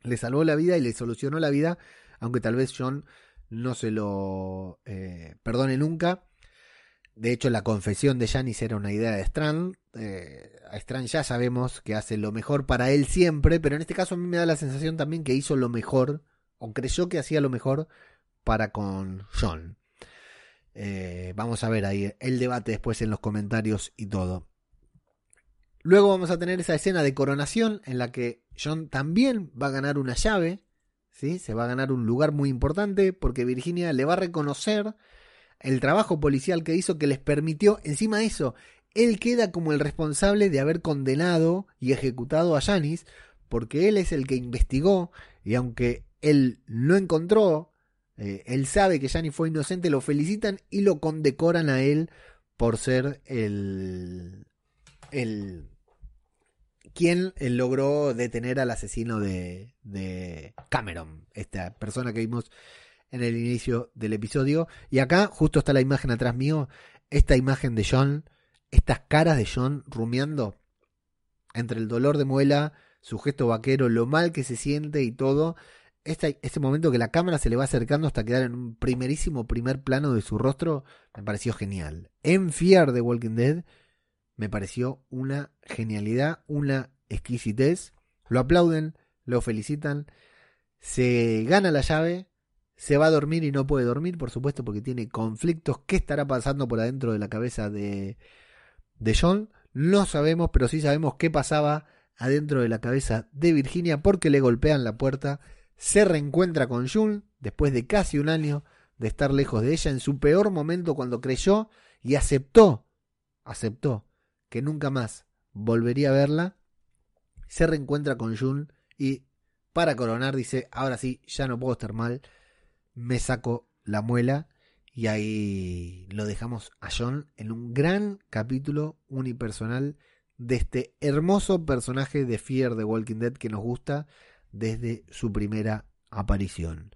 Le salvó la vida y le solucionó la vida, aunque tal vez John no se lo eh, perdone nunca. De hecho, la confesión de Janice era una idea de Strand. Eh, a Strand ya sabemos que hace lo mejor para él siempre, pero en este caso a mí me da la sensación también que hizo lo mejor, o creyó que hacía lo mejor para con John. Eh, vamos a ver ahí el debate después en los comentarios y todo. Luego vamos a tener esa escena de coronación en la que John también va a ganar una llave, ¿sí? se va a ganar un lugar muy importante porque Virginia le va a reconocer el trabajo policial que hizo que les permitió, encima de eso, él queda como el responsable de haber condenado y ejecutado a Janis porque él es el que investigó y aunque él no encontró eh, él sabe que Gianni fue inocente, lo felicitan y lo condecoran a él por ser el, el quien logró detener al asesino de, de Cameron, esta persona que vimos en el inicio del episodio. Y acá justo está la imagen atrás mío, esta imagen de John, estas caras de John rumiando entre el dolor de muela, su gesto vaquero, lo mal que se siente y todo este, momento que la cámara se le va acercando hasta quedar en un primerísimo primer plano de su rostro, me pareció genial. En Fear de Walking Dead me pareció una genialidad, una exquisitez. Lo aplauden, lo felicitan, se gana la llave se va a dormir y no puede dormir, por supuesto, porque tiene conflictos. ¿Qué estará pasando por adentro de la cabeza de, de John? No sabemos, pero sí sabemos qué pasaba adentro de la cabeza de Virginia porque le golpean la puerta. Se reencuentra con June después de casi un año de estar lejos de ella en su peor momento cuando creyó y aceptó, aceptó que nunca más volvería a verla. Se reencuentra con June y para coronar dice, ahora sí, ya no puedo estar mal, me saco la muela y ahí lo dejamos a John en un gran capítulo unipersonal de este hermoso personaje de Fear de Walking Dead que nos gusta desde su primera aparición.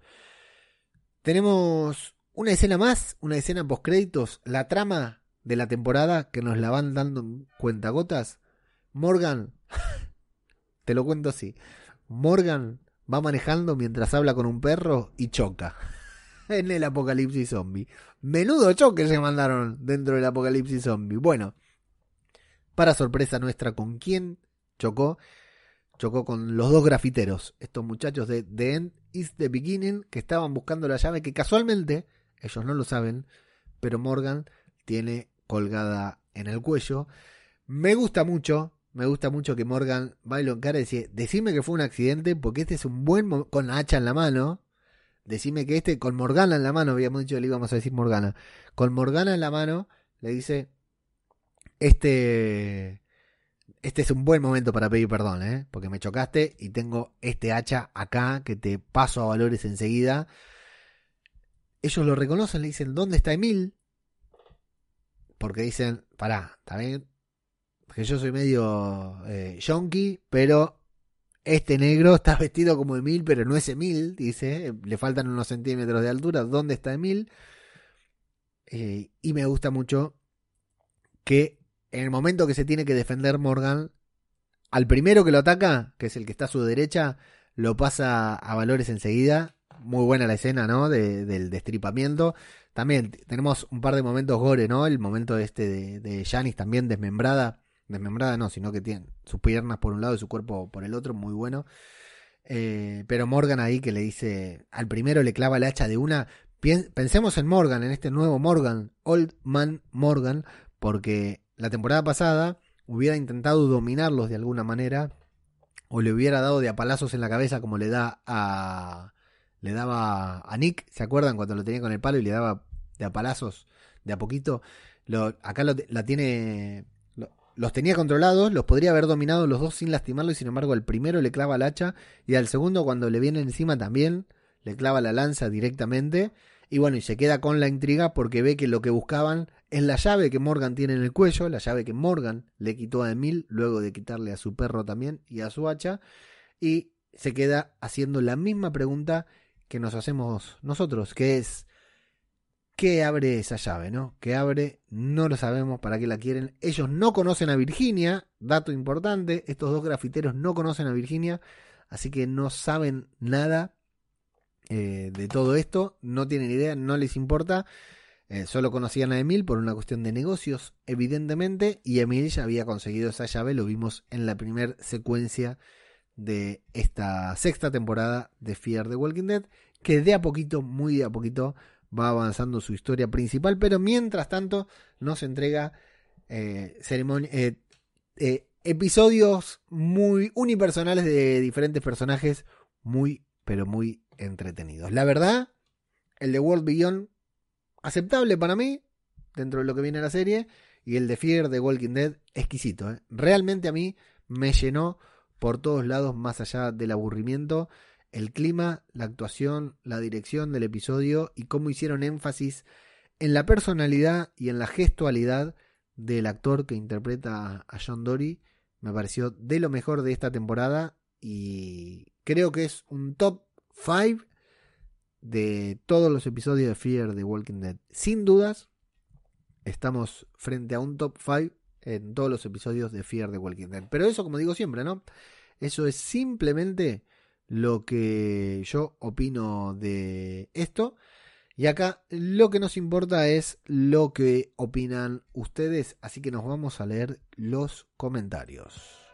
Tenemos una escena más, una escena post créditos, la trama de la temporada que nos la van dando en cuentagotas. Morgan, te lo cuento así. Morgan va manejando mientras habla con un perro y choca en el apocalipsis zombie. Menudo choque se mandaron dentro del apocalipsis zombie. Bueno, para sorpresa nuestra, ¿con quién chocó? Chocó con los dos grafiteros, estos muchachos de The End is the Beginning, que estaban buscando la llave que casualmente, ellos no lo saben, pero Morgan tiene colgada en el cuello. Me gusta mucho, me gusta mucho que Morgan bailo en cara y dice, decime que fue un accidente porque este es un buen con la hacha en la mano. Decime que este, con Morgana en la mano, habíamos dicho, le íbamos a decir Morgana. Con Morgana en la mano, le dice, este, este es un buen momento para pedir perdón, ¿eh? porque me chocaste y tengo este hacha acá que te paso a valores enseguida. Ellos lo reconocen, le dicen, ¿dónde está Emil? Porque dicen, pará, está bien, que yo soy medio eh, yonky, pero este negro está vestido como Emil, pero no es Emil, dice, le faltan unos centímetros de altura, ¿dónde está Emil? Eh, y me gusta mucho que en el momento que se tiene que defender Morgan, al primero que lo ataca, que es el que está a su derecha, lo pasa a valores enseguida. Muy buena la escena, ¿no? del destripamiento. También tenemos un par de momentos gore, ¿no? El momento este de, de Janis también desmembrada. Desmembrada no, sino que tiene sus piernas por un lado y su cuerpo por el otro, muy bueno. Eh, pero Morgan ahí que le dice, al primero le clava el hacha de una. Pensemos en Morgan, en este nuevo Morgan, Old Man Morgan, porque la temporada pasada hubiera intentado dominarlos de alguna manera o le hubiera dado de a palazos en la cabeza como le da a le daba a Nick, ¿se acuerdan cuando lo tenía con el palo y le daba de a palazos de a poquito? Lo, acá la tiene los tenía controlados, los podría haber dominado los dos sin lastimarlo y sin embargo al primero le clava el hacha y al segundo cuando le viene encima también le clava la lanza directamente y bueno, y se queda con la intriga porque ve que lo que buscaban es la llave que Morgan tiene en el cuello, la llave que Morgan le quitó a Emil luego de quitarle a su perro también y a su hacha. Y se queda haciendo la misma pregunta que nos hacemos nosotros, que es, ¿qué abre esa llave? ¿No? ¿Qué abre? No lo sabemos para qué la quieren. Ellos no conocen a Virginia, dato importante, estos dos grafiteros no conocen a Virginia, así que no saben nada eh, de todo esto, no tienen idea, no les importa. Eh, solo conocían a Emil por una cuestión de negocios, evidentemente, y Emil ya había conseguido esa llave, lo vimos en la primera secuencia de esta sexta temporada de Fear the Walking Dead, que de a poquito, muy de a poquito, va avanzando su historia principal, pero mientras tanto nos entrega eh, episodios muy unipersonales de diferentes personajes, muy, pero muy entretenidos. La verdad, el de World Beyond, aceptable para mí, dentro de lo que viene la serie, y el de Fear de Walking Dead, exquisito. ¿eh? Realmente a mí me llenó por todos lados, más allá del aburrimiento, el clima, la actuación, la dirección del episodio y cómo hicieron énfasis en la personalidad y en la gestualidad del actor que interpreta a John Dory. Me pareció de lo mejor de esta temporada y creo que es un top 5 de todos los episodios de Fear de Walking Dead. Sin dudas, estamos frente a un top 5 en todos los episodios de Fear de Walking Dead. Pero eso, como digo siempre, ¿no? Eso es simplemente lo que yo opino de esto. Y acá lo que nos importa es lo que opinan ustedes. Así que nos vamos a leer los comentarios.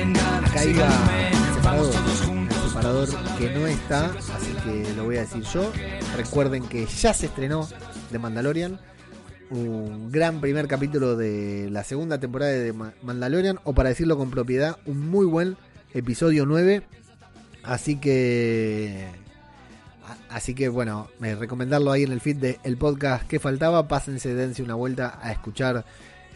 Acá iba el separador que no está, así que lo voy a decir yo. Recuerden que ya se estrenó The Mandalorian, un gran primer capítulo de la segunda temporada de Mandalorian, o para decirlo con propiedad, un muy buen episodio 9. Así que Así que bueno, me recomendarlo ahí en el feed del podcast que faltaba. Pásense, dense una vuelta a escuchar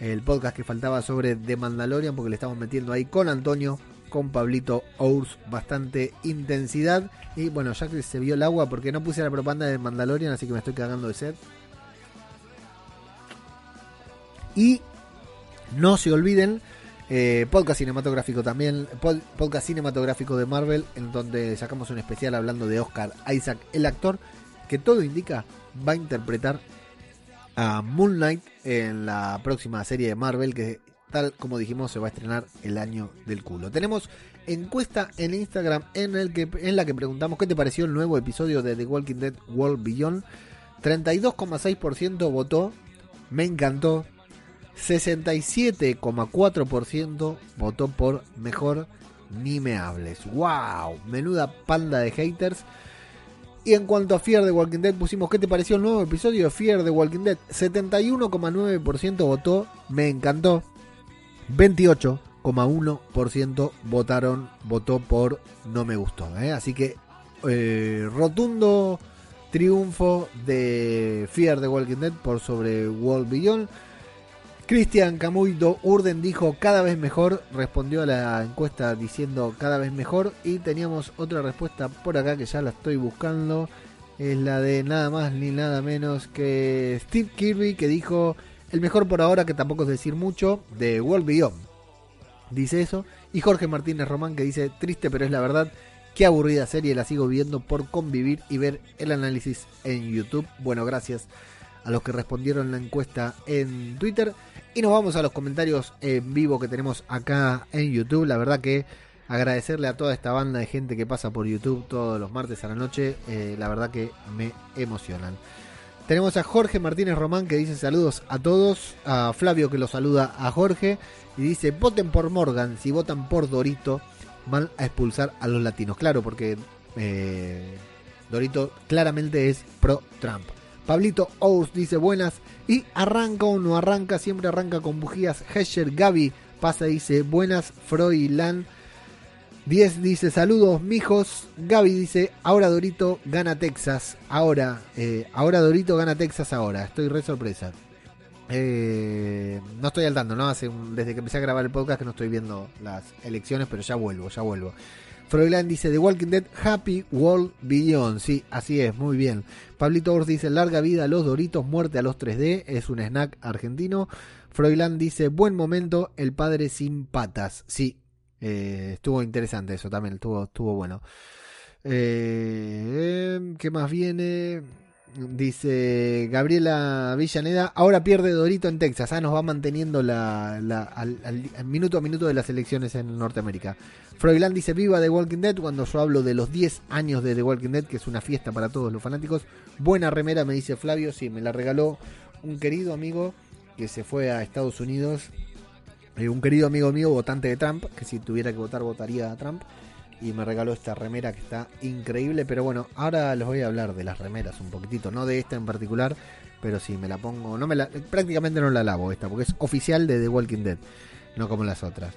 el podcast que faltaba sobre The Mandalorian, porque le estamos metiendo ahí con Antonio, con Pablito Ours, bastante intensidad. Y bueno, ya que se vio el agua, porque no puse la propaganda de Mandalorian, así que me estoy cagando de sed. Y no se olviden eh, podcast cinematográfico también, podcast cinematográfico de Marvel, en donde sacamos un especial hablando de Oscar Isaac, el actor que todo indica va a interpretar a Moon Knight en la próxima serie de Marvel que tal como dijimos se va a estrenar el año del culo. Tenemos encuesta en Instagram en, el que, en la que preguntamos qué te pareció el nuevo episodio de The Walking Dead World Beyond. 32,6% votó, me encantó, 67,4% votó por mejor ni me hables. ¡Wow! Menuda panda de haters. Y en cuanto a Fear the Walking Dead, pusimos ¿qué te pareció el nuevo episodio de Fear the Walking Dead? 71,9% votó, me encantó. 28,1% votaron, votó por no me gustó. ¿eh? Así que eh, rotundo triunfo de Fear the Walking Dead por sobre World Beyond. Cristian Camuido Urden dijo cada vez mejor, respondió a la encuesta diciendo cada vez mejor y teníamos otra respuesta por acá que ya la estoy buscando, es la de nada más ni nada menos que Steve Kirby que dijo el mejor por ahora que tampoco es decir mucho de World Beyond. Dice eso y Jorge Martínez Román que dice triste pero es la verdad, qué aburrida serie, la sigo viendo por convivir y ver el análisis en YouTube. Bueno, gracias a los que respondieron la encuesta en Twitter. Y nos vamos a los comentarios en vivo que tenemos acá en YouTube. La verdad que agradecerle a toda esta banda de gente que pasa por YouTube todos los martes a la noche. Eh, la verdad que me emocionan. Tenemos a Jorge Martínez Román que dice saludos a todos. A Flavio que lo saluda a Jorge. Y dice, voten por Morgan. Si votan por Dorito, van a expulsar a los latinos. Claro, porque eh, Dorito claramente es pro Trump. Pablito Ous dice buenas. Y arranca o no arranca, siempre arranca con bujías. Hesher Gaby pasa y dice buenas. Froilan 10 dice saludos mijos. Gaby dice ahora Dorito gana Texas. Ahora, eh, ahora Dorito gana Texas ahora. Estoy re sorpresa. Eh, no estoy al tanto, ¿no? Hace desde que empecé a grabar el podcast que no estoy viendo las elecciones, pero ya vuelvo, ya vuelvo. Froilán dice The Walking Dead Happy World Beyond. Sí, así es, muy bien. Pablito Ors dice larga vida a los Doritos, muerte a los 3D. Es un snack argentino. Froilán dice buen momento, el padre sin patas. Sí, eh, estuvo interesante eso también, estuvo, estuvo bueno. Eh, ¿Qué más viene? Dice Gabriela Villaneda, ahora pierde Dorito en Texas. Ah, nos va manteniendo la, al, minuto a minuto de las elecciones en Norteamérica. Froilán dice, viva The Walking Dead cuando yo hablo de los 10 años de The Walking Dead, que es una fiesta para todos los fanáticos. Buena remera, me dice Flavio. Sí, me la regaló un querido amigo que se fue a Estados Unidos. Eh, un querido amigo mío, votante de Trump, que si tuviera que votar, votaría a Trump y me regaló esta remera que está increíble. Pero bueno, ahora les voy a hablar de las remeras un poquitito, no de esta en particular, pero sí me la pongo, no me la, prácticamente no la lavo esta, porque es oficial de The Walking Dead, no como las otras.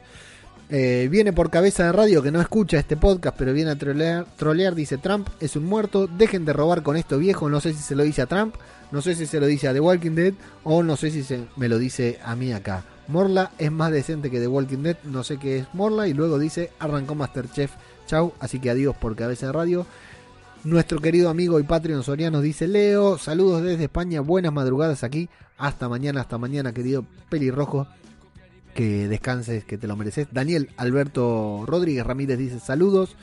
Eh, viene por cabeza de radio que no escucha este podcast, pero viene a trolear, trolear, dice Trump es un muerto, dejen de robar con esto viejo, no sé si se lo dice a Trump, no sé si se lo dice a The Walking Dead o no sé si se me lo dice a mí acá. Morla es más decente que The Walking Dead, no sé qué es Morla y luego dice arrancó Masterchef Chau, así que adiós por cabeza de radio. Nuestro querido amigo y Patreon Soriano dice Leo, saludos desde España, buenas madrugadas aquí. Hasta mañana, hasta mañana, querido pelirrojo. Que descanses, que te lo mereces. Daniel Alberto Rodríguez Ramírez dice saludos.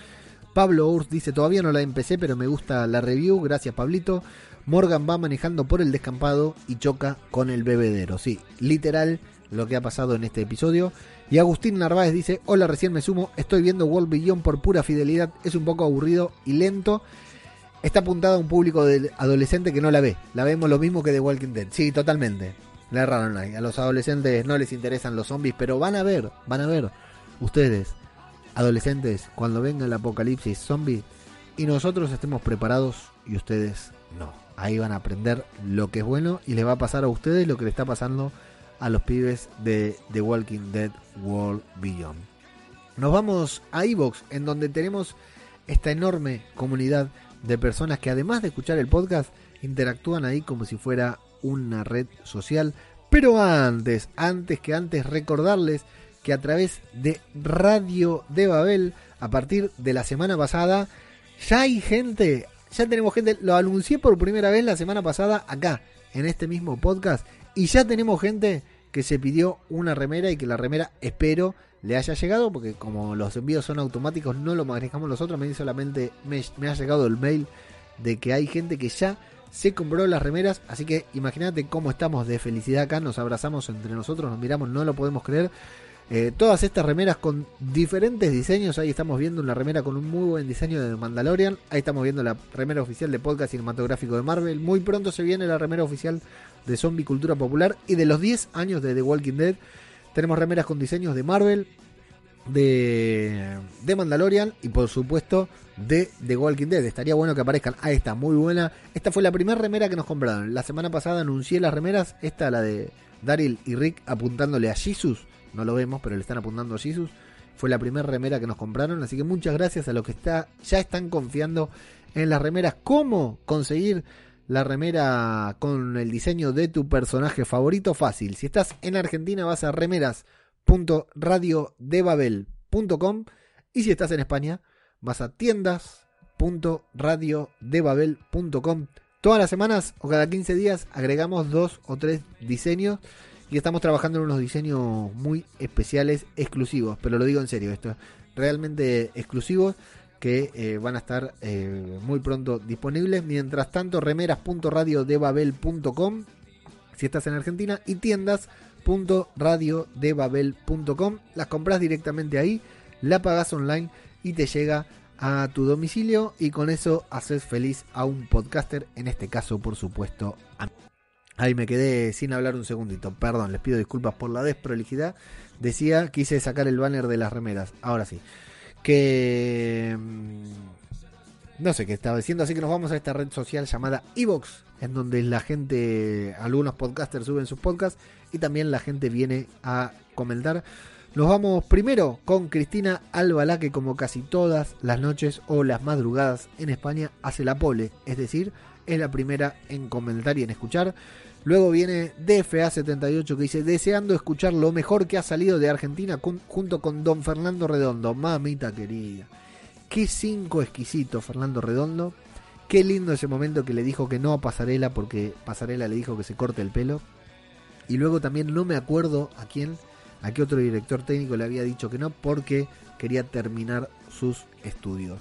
Pablo Urs dice todavía no la empecé, pero me gusta la review. Gracias, Pablito. Morgan va manejando por el descampado y choca con el bebedero. Sí, literal lo que ha pasado en este episodio. Y Agustín Narváez dice, hola, recién me sumo, estoy viendo World Beyond por pura fidelidad, es un poco aburrido y lento. Está apuntada a un público de adolescente que no la ve. La vemos lo mismo que The Walking Dead. Sí, totalmente. La erraron ahí. A los adolescentes no les interesan los zombies, pero van a ver, van a ver ustedes adolescentes, cuando venga el apocalipsis zombie y nosotros estemos preparados y ustedes no. Ahí van a aprender lo que es bueno y les va a pasar a ustedes lo que le está pasando los pibes de The Walking Dead World Beyond. Nos vamos a Evox, en donde tenemos esta enorme comunidad de personas que además de escuchar el podcast, interactúan ahí como si fuera una red social. Pero antes, antes que antes, recordarles que a través de Radio de Babel, a partir de la semana pasada, ya hay gente, ya tenemos gente, lo anuncié por primera vez la semana pasada acá, en este mismo podcast, y ya tenemos gente que se pidió una remera y que la remera espero le haya llegado, porque como los envíos son automáticos, no lo manejamos nosotros, me solamente me, ha llegado el mail de que hay gente que ya se compró las remeras, así que imagínate cómo estamos de felicidad acá, nos abrazamos entre nosotros, nos miramos, no lo podemos creer. Eh, todas estas remeras con diferentes diseños. Ahí estamos viendo una remera con un muy buen diseño de Mandalorian. Ahí estamos viendo la remera oficial de podcast cinematográfico de Marvel. Muy pronto se viene la remera oficial de Zombie Cultura Popular. Y de los 10 años de The Walking Dead, tenemos remeras con diseños de Marvel, de, de Mandalorian y por supuesto de The Walking Dead. Estaría bueno que aparezcan. Ahí está, muy buena. Esta fue la primera remera que nos compraron. La semana pasada anuncié las remeras. Esta, la de Daryl y Rick apuntándole a Jesus no lo vemos, pero le están apuntando a Jesus. Fue la primera remera que nos compraron, así que muchas gracias a los que está, ya están confiando en las remeras. ¿Cómo conseguir la remera con el diseño de tu personaje favorito? Fácil. Si estás en Argentina vas a remeras.radiodebabel.com y si estás en España vas a tiendas.radiodebabel.com. Todas las semanas o cada 15 días agregamos dos o tres diseños y estamos trabajando en unos diseños muy especiales, exclusivos, pero lo digo en serio, esto es realmente exclusivos que eh, van a estar eh, muy pronto disponibles. Mientras tanto, remeras.radiodebabel.com si estás en Argentina y tiendas.radiodebabel.com. Las compras directamente ahí, la pagas online y te llega a tu domicilio y con eso haces feliz a un podcaster, en este caso por supuesto a mí. Ahí me quedé sin hablar un segundito. Perdón, les pido disculpas por la desprolijidad. Decía, quise sacar el banner de las remeras. Ahora sí. Que... Mm, no sé qué estaba diciendo, así que nos vamos a esta red social llamada Evox, en donde la gente, algunos podcasters suben sus podcasts y también la gente viene a comentar. Nos vamos primero con Cristina Albalá, que como casi todas las noches o las madrugadas en España hace la pole, es decir, es la primera en comentar y en escuchar. Luego viene DFA78 que dice, deseando escuchar lo mejor que ha salido de Argentina junto con don Fernando Redondo. Mamita querida. Qué cinco exquisito Fernando Redondo. Qué lindo ese momento que le dijo que no a Pasarela porque Pasarela le dijo que se corte el pelo. Y luego también no me acuerdo a quién, a qué otro director técnico le había dicho que no porque quería terminar sus estudios.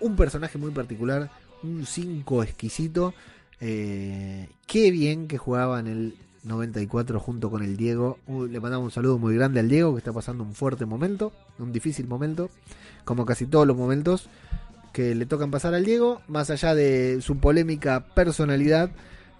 Un personaje muy particular, un 5 exquisito eh, qué bien que jugaba en el 94 junto con el Diego. le mandamos un saludo muy grande al Diego que está pasando un fuerte momento, un difícil momento, como casi todos los momentos que le tocan pasar al Diego, más allá de su polémica personalidad,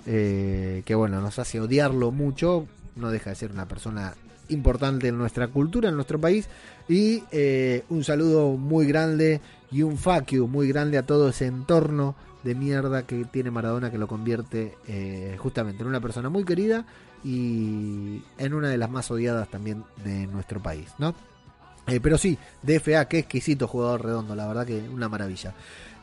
eh, que bueno, nos hace odiarlo mucho, no deja de ser una persona importante en nuestra cultura, en nuestro país, y eh, un saludo muy grande y un fuck muy grande a todo ese entorno de mierda que tiene Maradona que lo convierte eh, justamente en una persona muy querida y en una de las más odiadas también de nuestro país, ¿no? Eh, pero sí, DFA, qué exquisito jugador redondo, la verdad que una maravilla.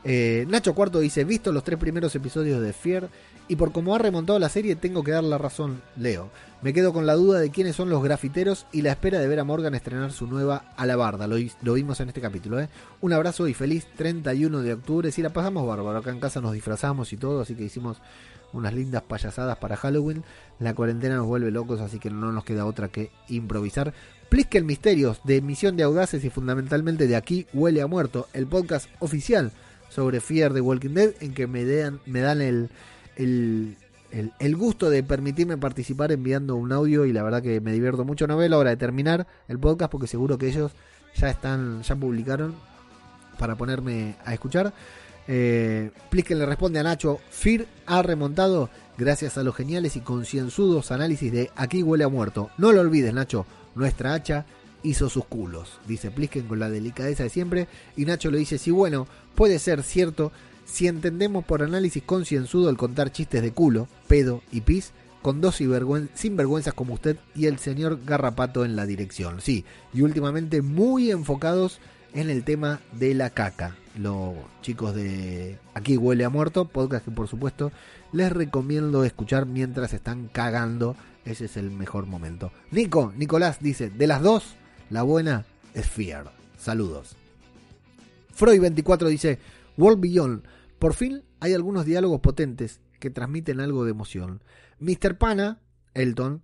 Eh, Nacho Cuarto dice, visto los tres primeros episodios de Fear y por cómo ha remontado la serie tengo que dar la razón, Leo. Me quedo con la duda de quiénes son los grafiteros y la espera de ver a Morgan estrenar su nueva Alabarda. Lo, lo vimos en este capítulo. ¿eh? Un abrazo y feliz 31 de octubre. Si la pasamos bárbaro, acá en casa nos disfrazamos y todo, así que hicimos unas lindas payasadas para Halloween. La cuarentena nos vuelve locos, así que no nos queda otra que improvisar. Pliskel Misterios, de Misión de Audaces y fundamentalmente de Aquí Huele a Muerto, el podcast oficial sobre Fear de Walking Dead, en que me, me dan el, el el, gusto de permitirme participar enviando un audio y la verdad que me divierto mucho. No veo la hora de terminar el podcast porque seguro que ellos ya están, ya publicaron para ponerme a escuchar. Eh, que le responde a Nacho, Fir ha remontado gracias a los geniales y concienzudos análisis de Aquí huele a muerto. No lo olvides Nacho, nuestra hacha hizo sus culos. Dice Plisken con la delicadeza de siempre. Y Nacho le dice, sí, bueno, puede ser cierto si entendemos por análisis concienzudo el contar chistes de culo, pedo y pis con dos sinvergüenzas como usted y el señor Garrapato en la dirección. Sí, y últimamente muy enfocados en el tema de la caca. Los chicos de Aquí huele a muerto, podcast que por supuesto les recomiendo escuchar mientras están cagando. Ese es el mejor momento. Nico, Nicolás dice, de las dos, la buena es Fear. Saludos. Freud24 dice, World Beyond, por fin hay algunos diálogos potentes que transmiten algo de emoción. Mr. Pana, Elton,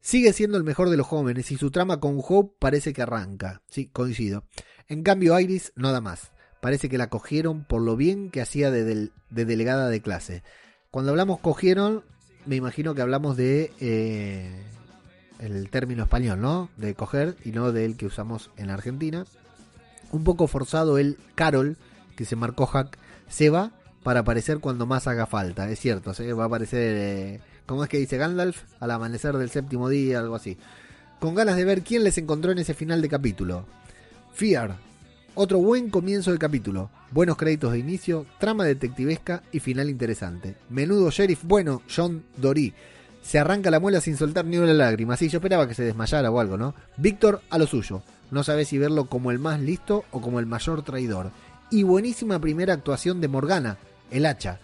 sigue siendo el mejor de los jóvenes y su trama con Hope parece que arranca. Sí, coincido. En cambio, Iris no da más. Parece que la cogieron por lo bien que hacía de, delegada de clase. Cuando hablamos cogieron, me imagino que hablamos de eh, el término español, ¿no? De coger y no del que usamos en Argentina. Un poco forzado el Carol, que se marcó Hack, se va para aparecer cuando más haga falta. Es cierto, ¿sí? va a aparecer eh, como es que dice Gandalf, al amanecer del séptimo día, algo así. Con ganas de ver quién les encontró en ese final de capítulo. Fear. Otro buen comienzo de capítulo. Buenos créditos de inicio, trama detectivesca y final interesante. Menudo sheriff bueno, John Dory. Se arranca la muela sin soltar ni una lágrima. Sí, yo esperaba que se desmayara o algo, ¿no? Víctor a lo suyo. No sabe si verlo como el más listo o como el mayor traidor. Y buenísima primera actuación de Morgana, el hacha.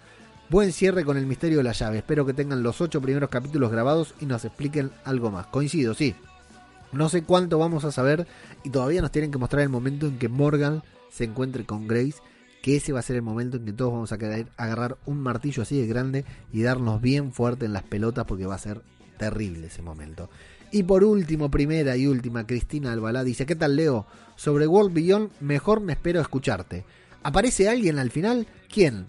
Buen cierre con el misterio de la llave. Espero que tengan los ocho primeros capítulos grabados y nos expliquen algo más. Coincido, sí. No sé cuánto vamos a saber y todavía nos tienen que mostrar el momento en que Morgan se encuentre con Grace, que ese va a ser el momento en que todos vamos a querer agarrar un martillo así de grande y darnos bien fuerte en las pelotas porque va a ser terrible ese momento. Y por último, primera y última, Cristina Albalá dice, ¿qué tal Leo? Sobre World Beyond, mejor me espero escucharte. ¿Aparece alguien al final? ¿Quién?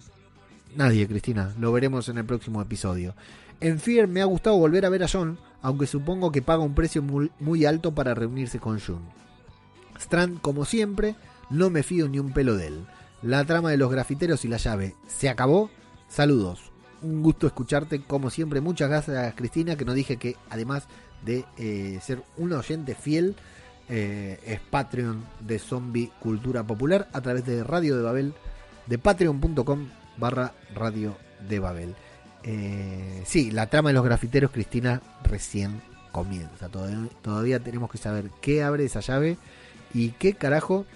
Nadie, Cristina. Lo veremos en el próximo episodio. En Fear me ha gustado volver a ver a John, aunque supongo que paga un precio muy, alto para reunirse con June. Strand, como siempre, no me fío ni un pelo de él. La trama de los grafiteros y la llave se acabó. Saludos. Un gusto escucharte como siempre. Muchas gracias Cristina, que nos dije que además de eh, ser un oyente fiel, eh, es Patreon de Zombie Cultura Popular a través de Radio de Babel, de patreon.com barra Radio de Babel. Eh, sí, la trama de los grafiteros, Cristina, recién comienza. Todavía, tenemos que saber qué abre esa llave y qué carajo,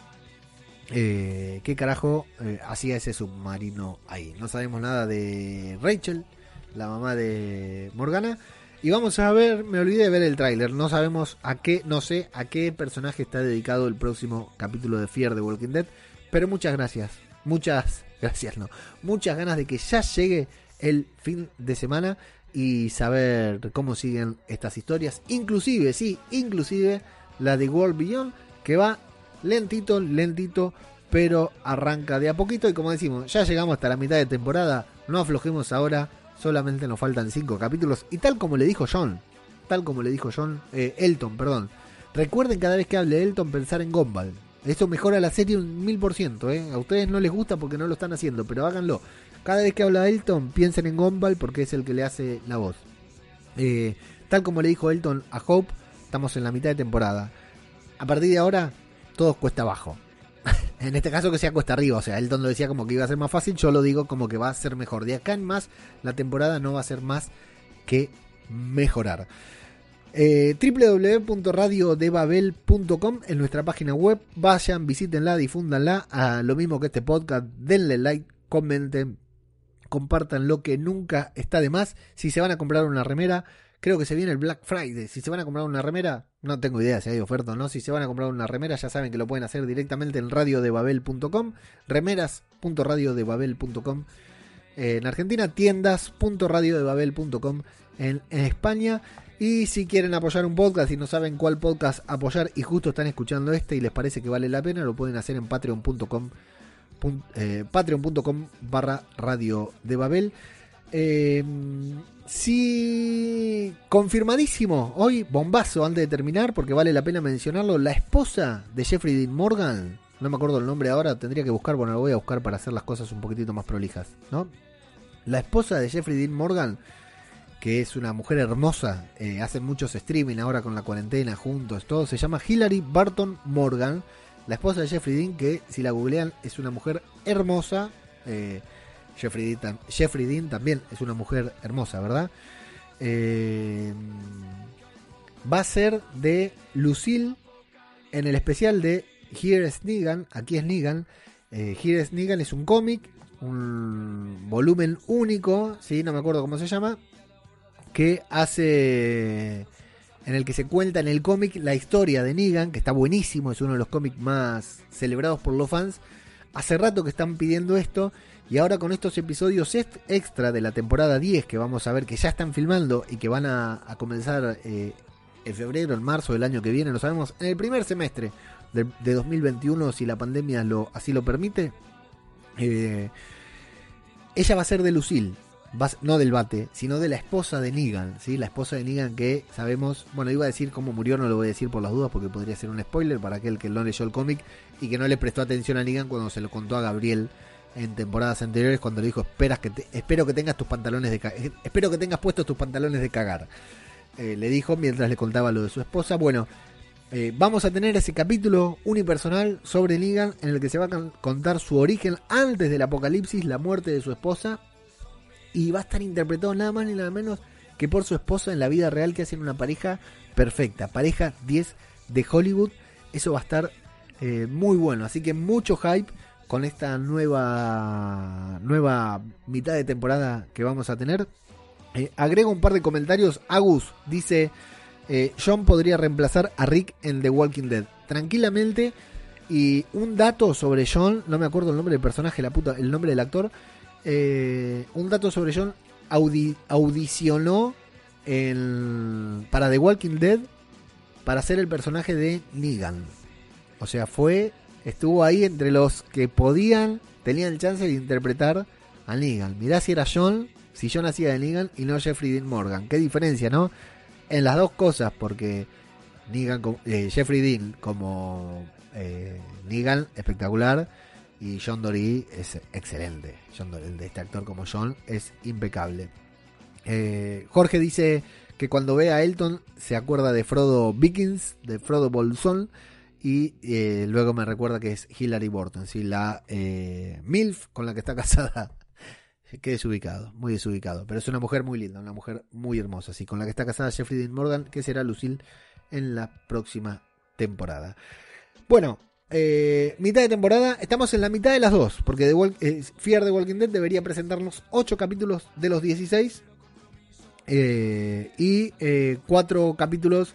eh, qué carajo eh, hacía ese submarino ahí. No sabemos nada de Rachel, la mamá de Morgana. Y vamos a ver, me olvidé de ver el tráiler. No sabemos a qué, no sé a qué personaje está dedicado el próximo capítulo de Fear de Walking Dead. Pero muchas gracias. Muchas gracias, no. Muchas ganas de que ya llegue el fin de semana y saber cómo siguen estas historias. Inclusive, sí, inclusive la de World Beyond, que va lentito, lentito, pero arranca de a poquito. Y como decimos, ya llegamos hasta la mitad de temporada. No aflojemos ahora, solamente nos faltan cinco capítulos. Y tal como le dijo John, tal como le dijo John, eh, Elton, perdón. Recuerden cada vez que hable Elton pensar en Gumball. Esto mejora la serie un mil por ciento. ¿eh? A ustedes no les gusta porque no lo están haciendo, pero háganlo. Cada vez que habla Elton, piensen en Gumball porque es el que le hace la voz. Eh, tal como le dijo Elton a Hope, estamos en la mitad de temporada. A partir de ahora, todo cuesta abajo. en este caso que sea cuesta arriba, o sea, Elton lo decía como que iba a ser más fácil, yo lo digo como que va a ser mejor. De acá en más, la temporada no va a ser más que mejorar. Eh, www.radiodebabel.com en nuestra página web. Vayan, visítenla, difúndanla. A lo mismo que este podcast, denle like, comenten, compartan lo que nunca está de más. Si se van a comprar una remera, creo que se viene el Black Friday. Si se van a comprar una remera, no tengo idea si hay oferta o no. Si se van a comprar una remera, ya saben que lo pueden hacer directamente en radiodebabel.com, remeras.radiodebabel.com. En Argentina, tiendas.radiodebabel.com en, en España. Y si quieren apoyar un podcast y no saben cuál podcast apoyar y justo están escuchando este y les parece que vale la pena, lo pueden hacer en patreon.com eh, patreon.com barra radio de Babel. Eh, sí, confirmadísimo, hoy bombazo antes de terminar, porque vale la pena mencionarlo, la esposa de Jeffrey Dean Morgan, no me acuerdo el nombre ahora, tendría que buscar, bueno, lo voy a buscar para hacer las cosas un poquitito más prolijas, ¿no? La esposa de Jeffrey Dean Morgan que es una mujer hermosa, eh, hacen muchos streaming ahora con la cuarentena juntos, todo, se llama Hillary Barton Morgan, la esposa de Jeffrey Dean, que si la googlean es una mujer hermosa. Eh, Jeffrey, Dean, también es una mujer hermosa, ¿verdad? Eh, va a ser de Lucille en el especial de Here is Negan, aquí es Negan. Eh, Here is Negan es un cómic, un volumen único, ¿sí? no me acuerdo cómo se llama, que hace en el que se cuenta en el cómic la historia de Negan, que está buenísimo, es uno de los cómics más celebrados por los fans. Hace rato que están pidiendo esto y ahora con estos episodios extra de la temporada 10 que vamos a ver que ya están filmando y que van a, comenzar eh, en febrero, en marzo del año que viene, lo sabemos, en el primer semestre de, 2021, si la pandemia lo, así lo permite. Eh, ella va a ser de Lucille, no del bate, sino de la esposa de Negan, ¿sí? La esposa de Negan que sabemos, bueno, iba a decir cómo murió, no lo voy a decir por las dudas porque podría ser un spoiler para aquel que no leyó el cómic y que no le prestó atención a Negan cuando se lo contó a Gabriel en temporadas anteriores cuando le dijo, Esperas que espero que tengas tus pantalones de eh, espero que tengas puestos tus pantalones de cagar. Eh, le dijo mientras le contaba lo de su esposa. Bueno, eh, vamos a tener ese capítulo unipersonal sobre Negan en el que se va a contar su origen antes del apocalipsis, la muerte de su esposa y va a estar interpretado nada más ni nada menos que por su esposa en la vida real que hacen una pareja perfecta, pareja 10 de Hollywood. Eso va a estar muy bueno, así que mucho hype con esta nueva nueva mitad de temporada que vamos a tener. Eh, agrego un par de comentarios. Agus dice: eh, John podría reemplazar a Rick en The Walking Dead. Tranquilamente. Y un dato sobre John, no me acuerdo el nombre del personaje, la puta, el nombre del actor. Eh, un dato sobre John, audicionó para The Walking Dead para ser el personaje de Negan. O sea, fue, estuvo ahí entre los que podían, tenían chance de interpretar a Negan. Mirá si era John, si John hacía de Negan y no Jeffrey Dean Morgan. Qué diferencia, ¿no? En las dos cosas, porque Negan, eh, Jeffrey Dean como eh, Negan, espectacular y John Dory es excelente. John el de este actor como John es impecable. Eh, Jorge dice que cuando ve a Elton se acuerda de Frodo Vikings, de Frodo Bolsón. Y eh, luego me recuerda que es Hilary Burton, ¿sí? la eh, MILF con la que está casada. Qué desubicado, muy desubicado. Pero es una mujer muy linda, una mujer muy hermosa. ¿sí? Con la que está casada Jeffrey Dean Morgan, que será Lucille en la próxima temporada. Bueno, eh, mitad de temporada, estamos en la mitad de las dos, porque de the Walking Dead debería presentarnos 8 capítulos de los 16 eh, y 4 capítulos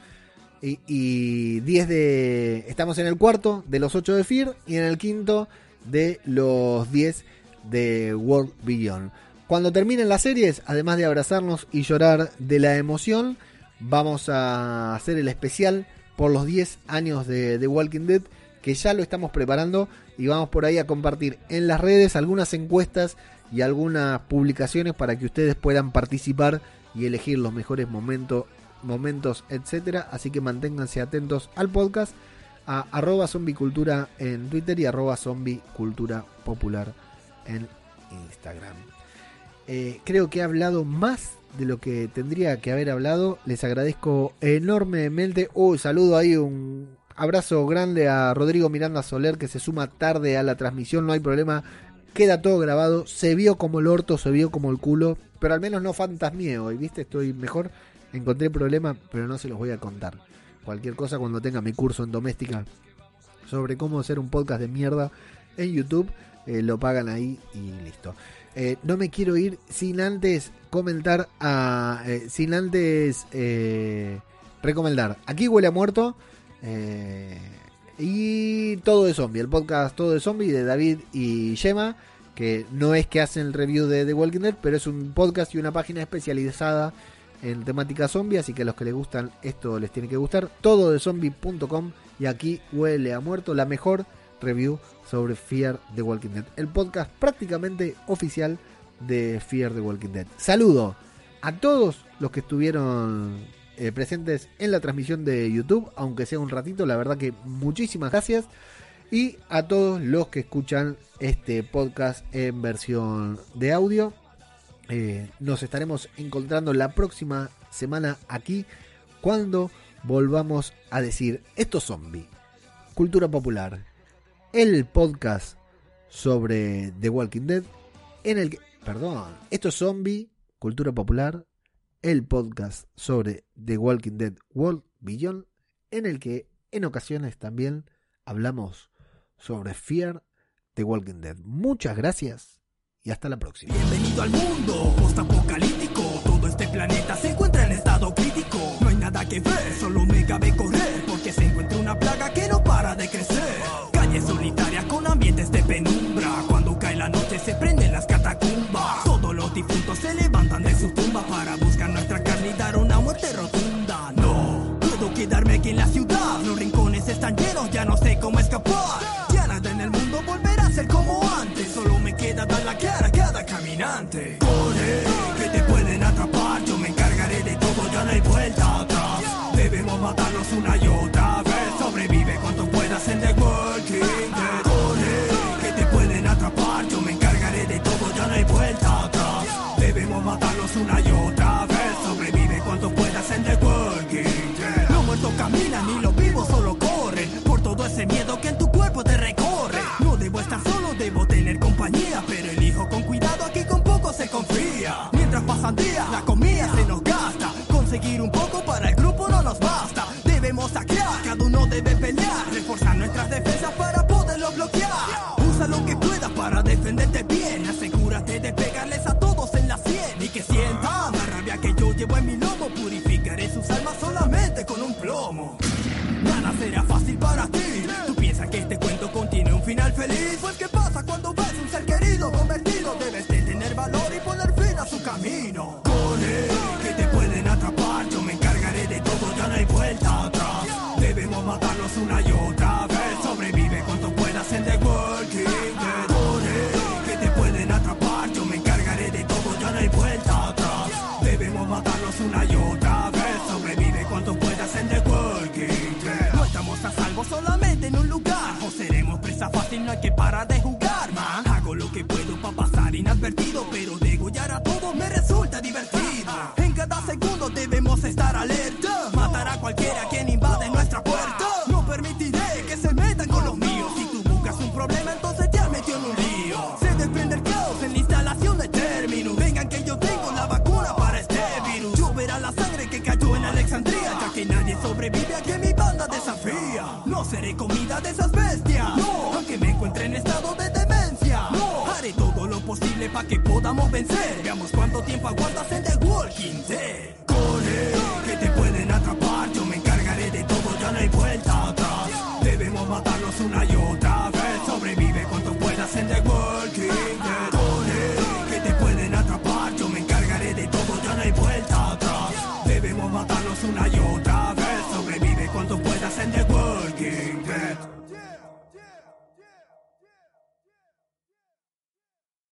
y, 10 de... Estamos en el cuarto de los 8 de Fear y en el quinto de los 10 de World Beyond. Cuando terminen las series, además de abrazarnos y llorar de la emoción, vamos a hacer el especial por los 10 años de The Walking Dead que ya lo estamos preparando y vamos por ahí a compartir en las redes algunas encuestas y algunas publicaciones para que ustedes puedan participar y elegir los mejores momentos, momentos, etcétera. Así que manténganse atentos al podcast a arroba zombicultura en Twitter y arroba zombicultura popular en Instagram. Eh, creo que he hablado más de lo que tendría que haber hablado. Les agradezco enormemente. Uy, saludo ahí un Abrazo grande a Rodrigo Miranda Soler que se suma tarde a la transmisión, no hay problema. Queda todo grabado, se vio como el orto, se vio como el culo, pero al menos no fantasmié hoy, ¿viste? Estoy mejor, encontré problema, pero no se los voy a contar. Cualquier cosa cuando tenga mi curso en doméstica sobre cómo hacer un podcast de mierda en YouTube, eh, lo pagan ahí y listo. Eh, no me quiero ir sin antes comentar. Eh, sin antes recomendar. Aquí huele a muerto. Y todo de zombie, el podcast todo de zombie de David y Gemma, que no es que hacen el review de The Walking Dead, pero es un podcast y una página especializada en temática zombie, así que a los que les gustan esto les tiene que gustar. Todo de zombie.com y aquí huele a muerto, la mejor review sobre Fear the Walking Dead, el podcast prácticamente oficial de Fear the Walking Dead. Saludo a todos los que estuvieron eh, presentes en la transmisión de YouTube, aunque sea un ratito. La verdad que muchísimas gracias. Y a todos los que escuchan este podcast en versión de audio. Eh, nos estaremos encontrando la próxima semana aquí cuando volvamos a decir esto zombie, cultura popular, el podcast sobre The Walking Dead en el que, perdón, esto zombie, cultura popular, el podcast sobre The Walking Dead World Beyond en el que en ocasiones también hablamos sobre Fear The Walking Dead. Muchas gracias y hasta la próxima. Bienvenido al mundo postapocalíptico. Todo este planeta se encuentra en estado crítico. No hay nada que ver, solo me cabe correr porque se encuentra una plaga que no para de crecer.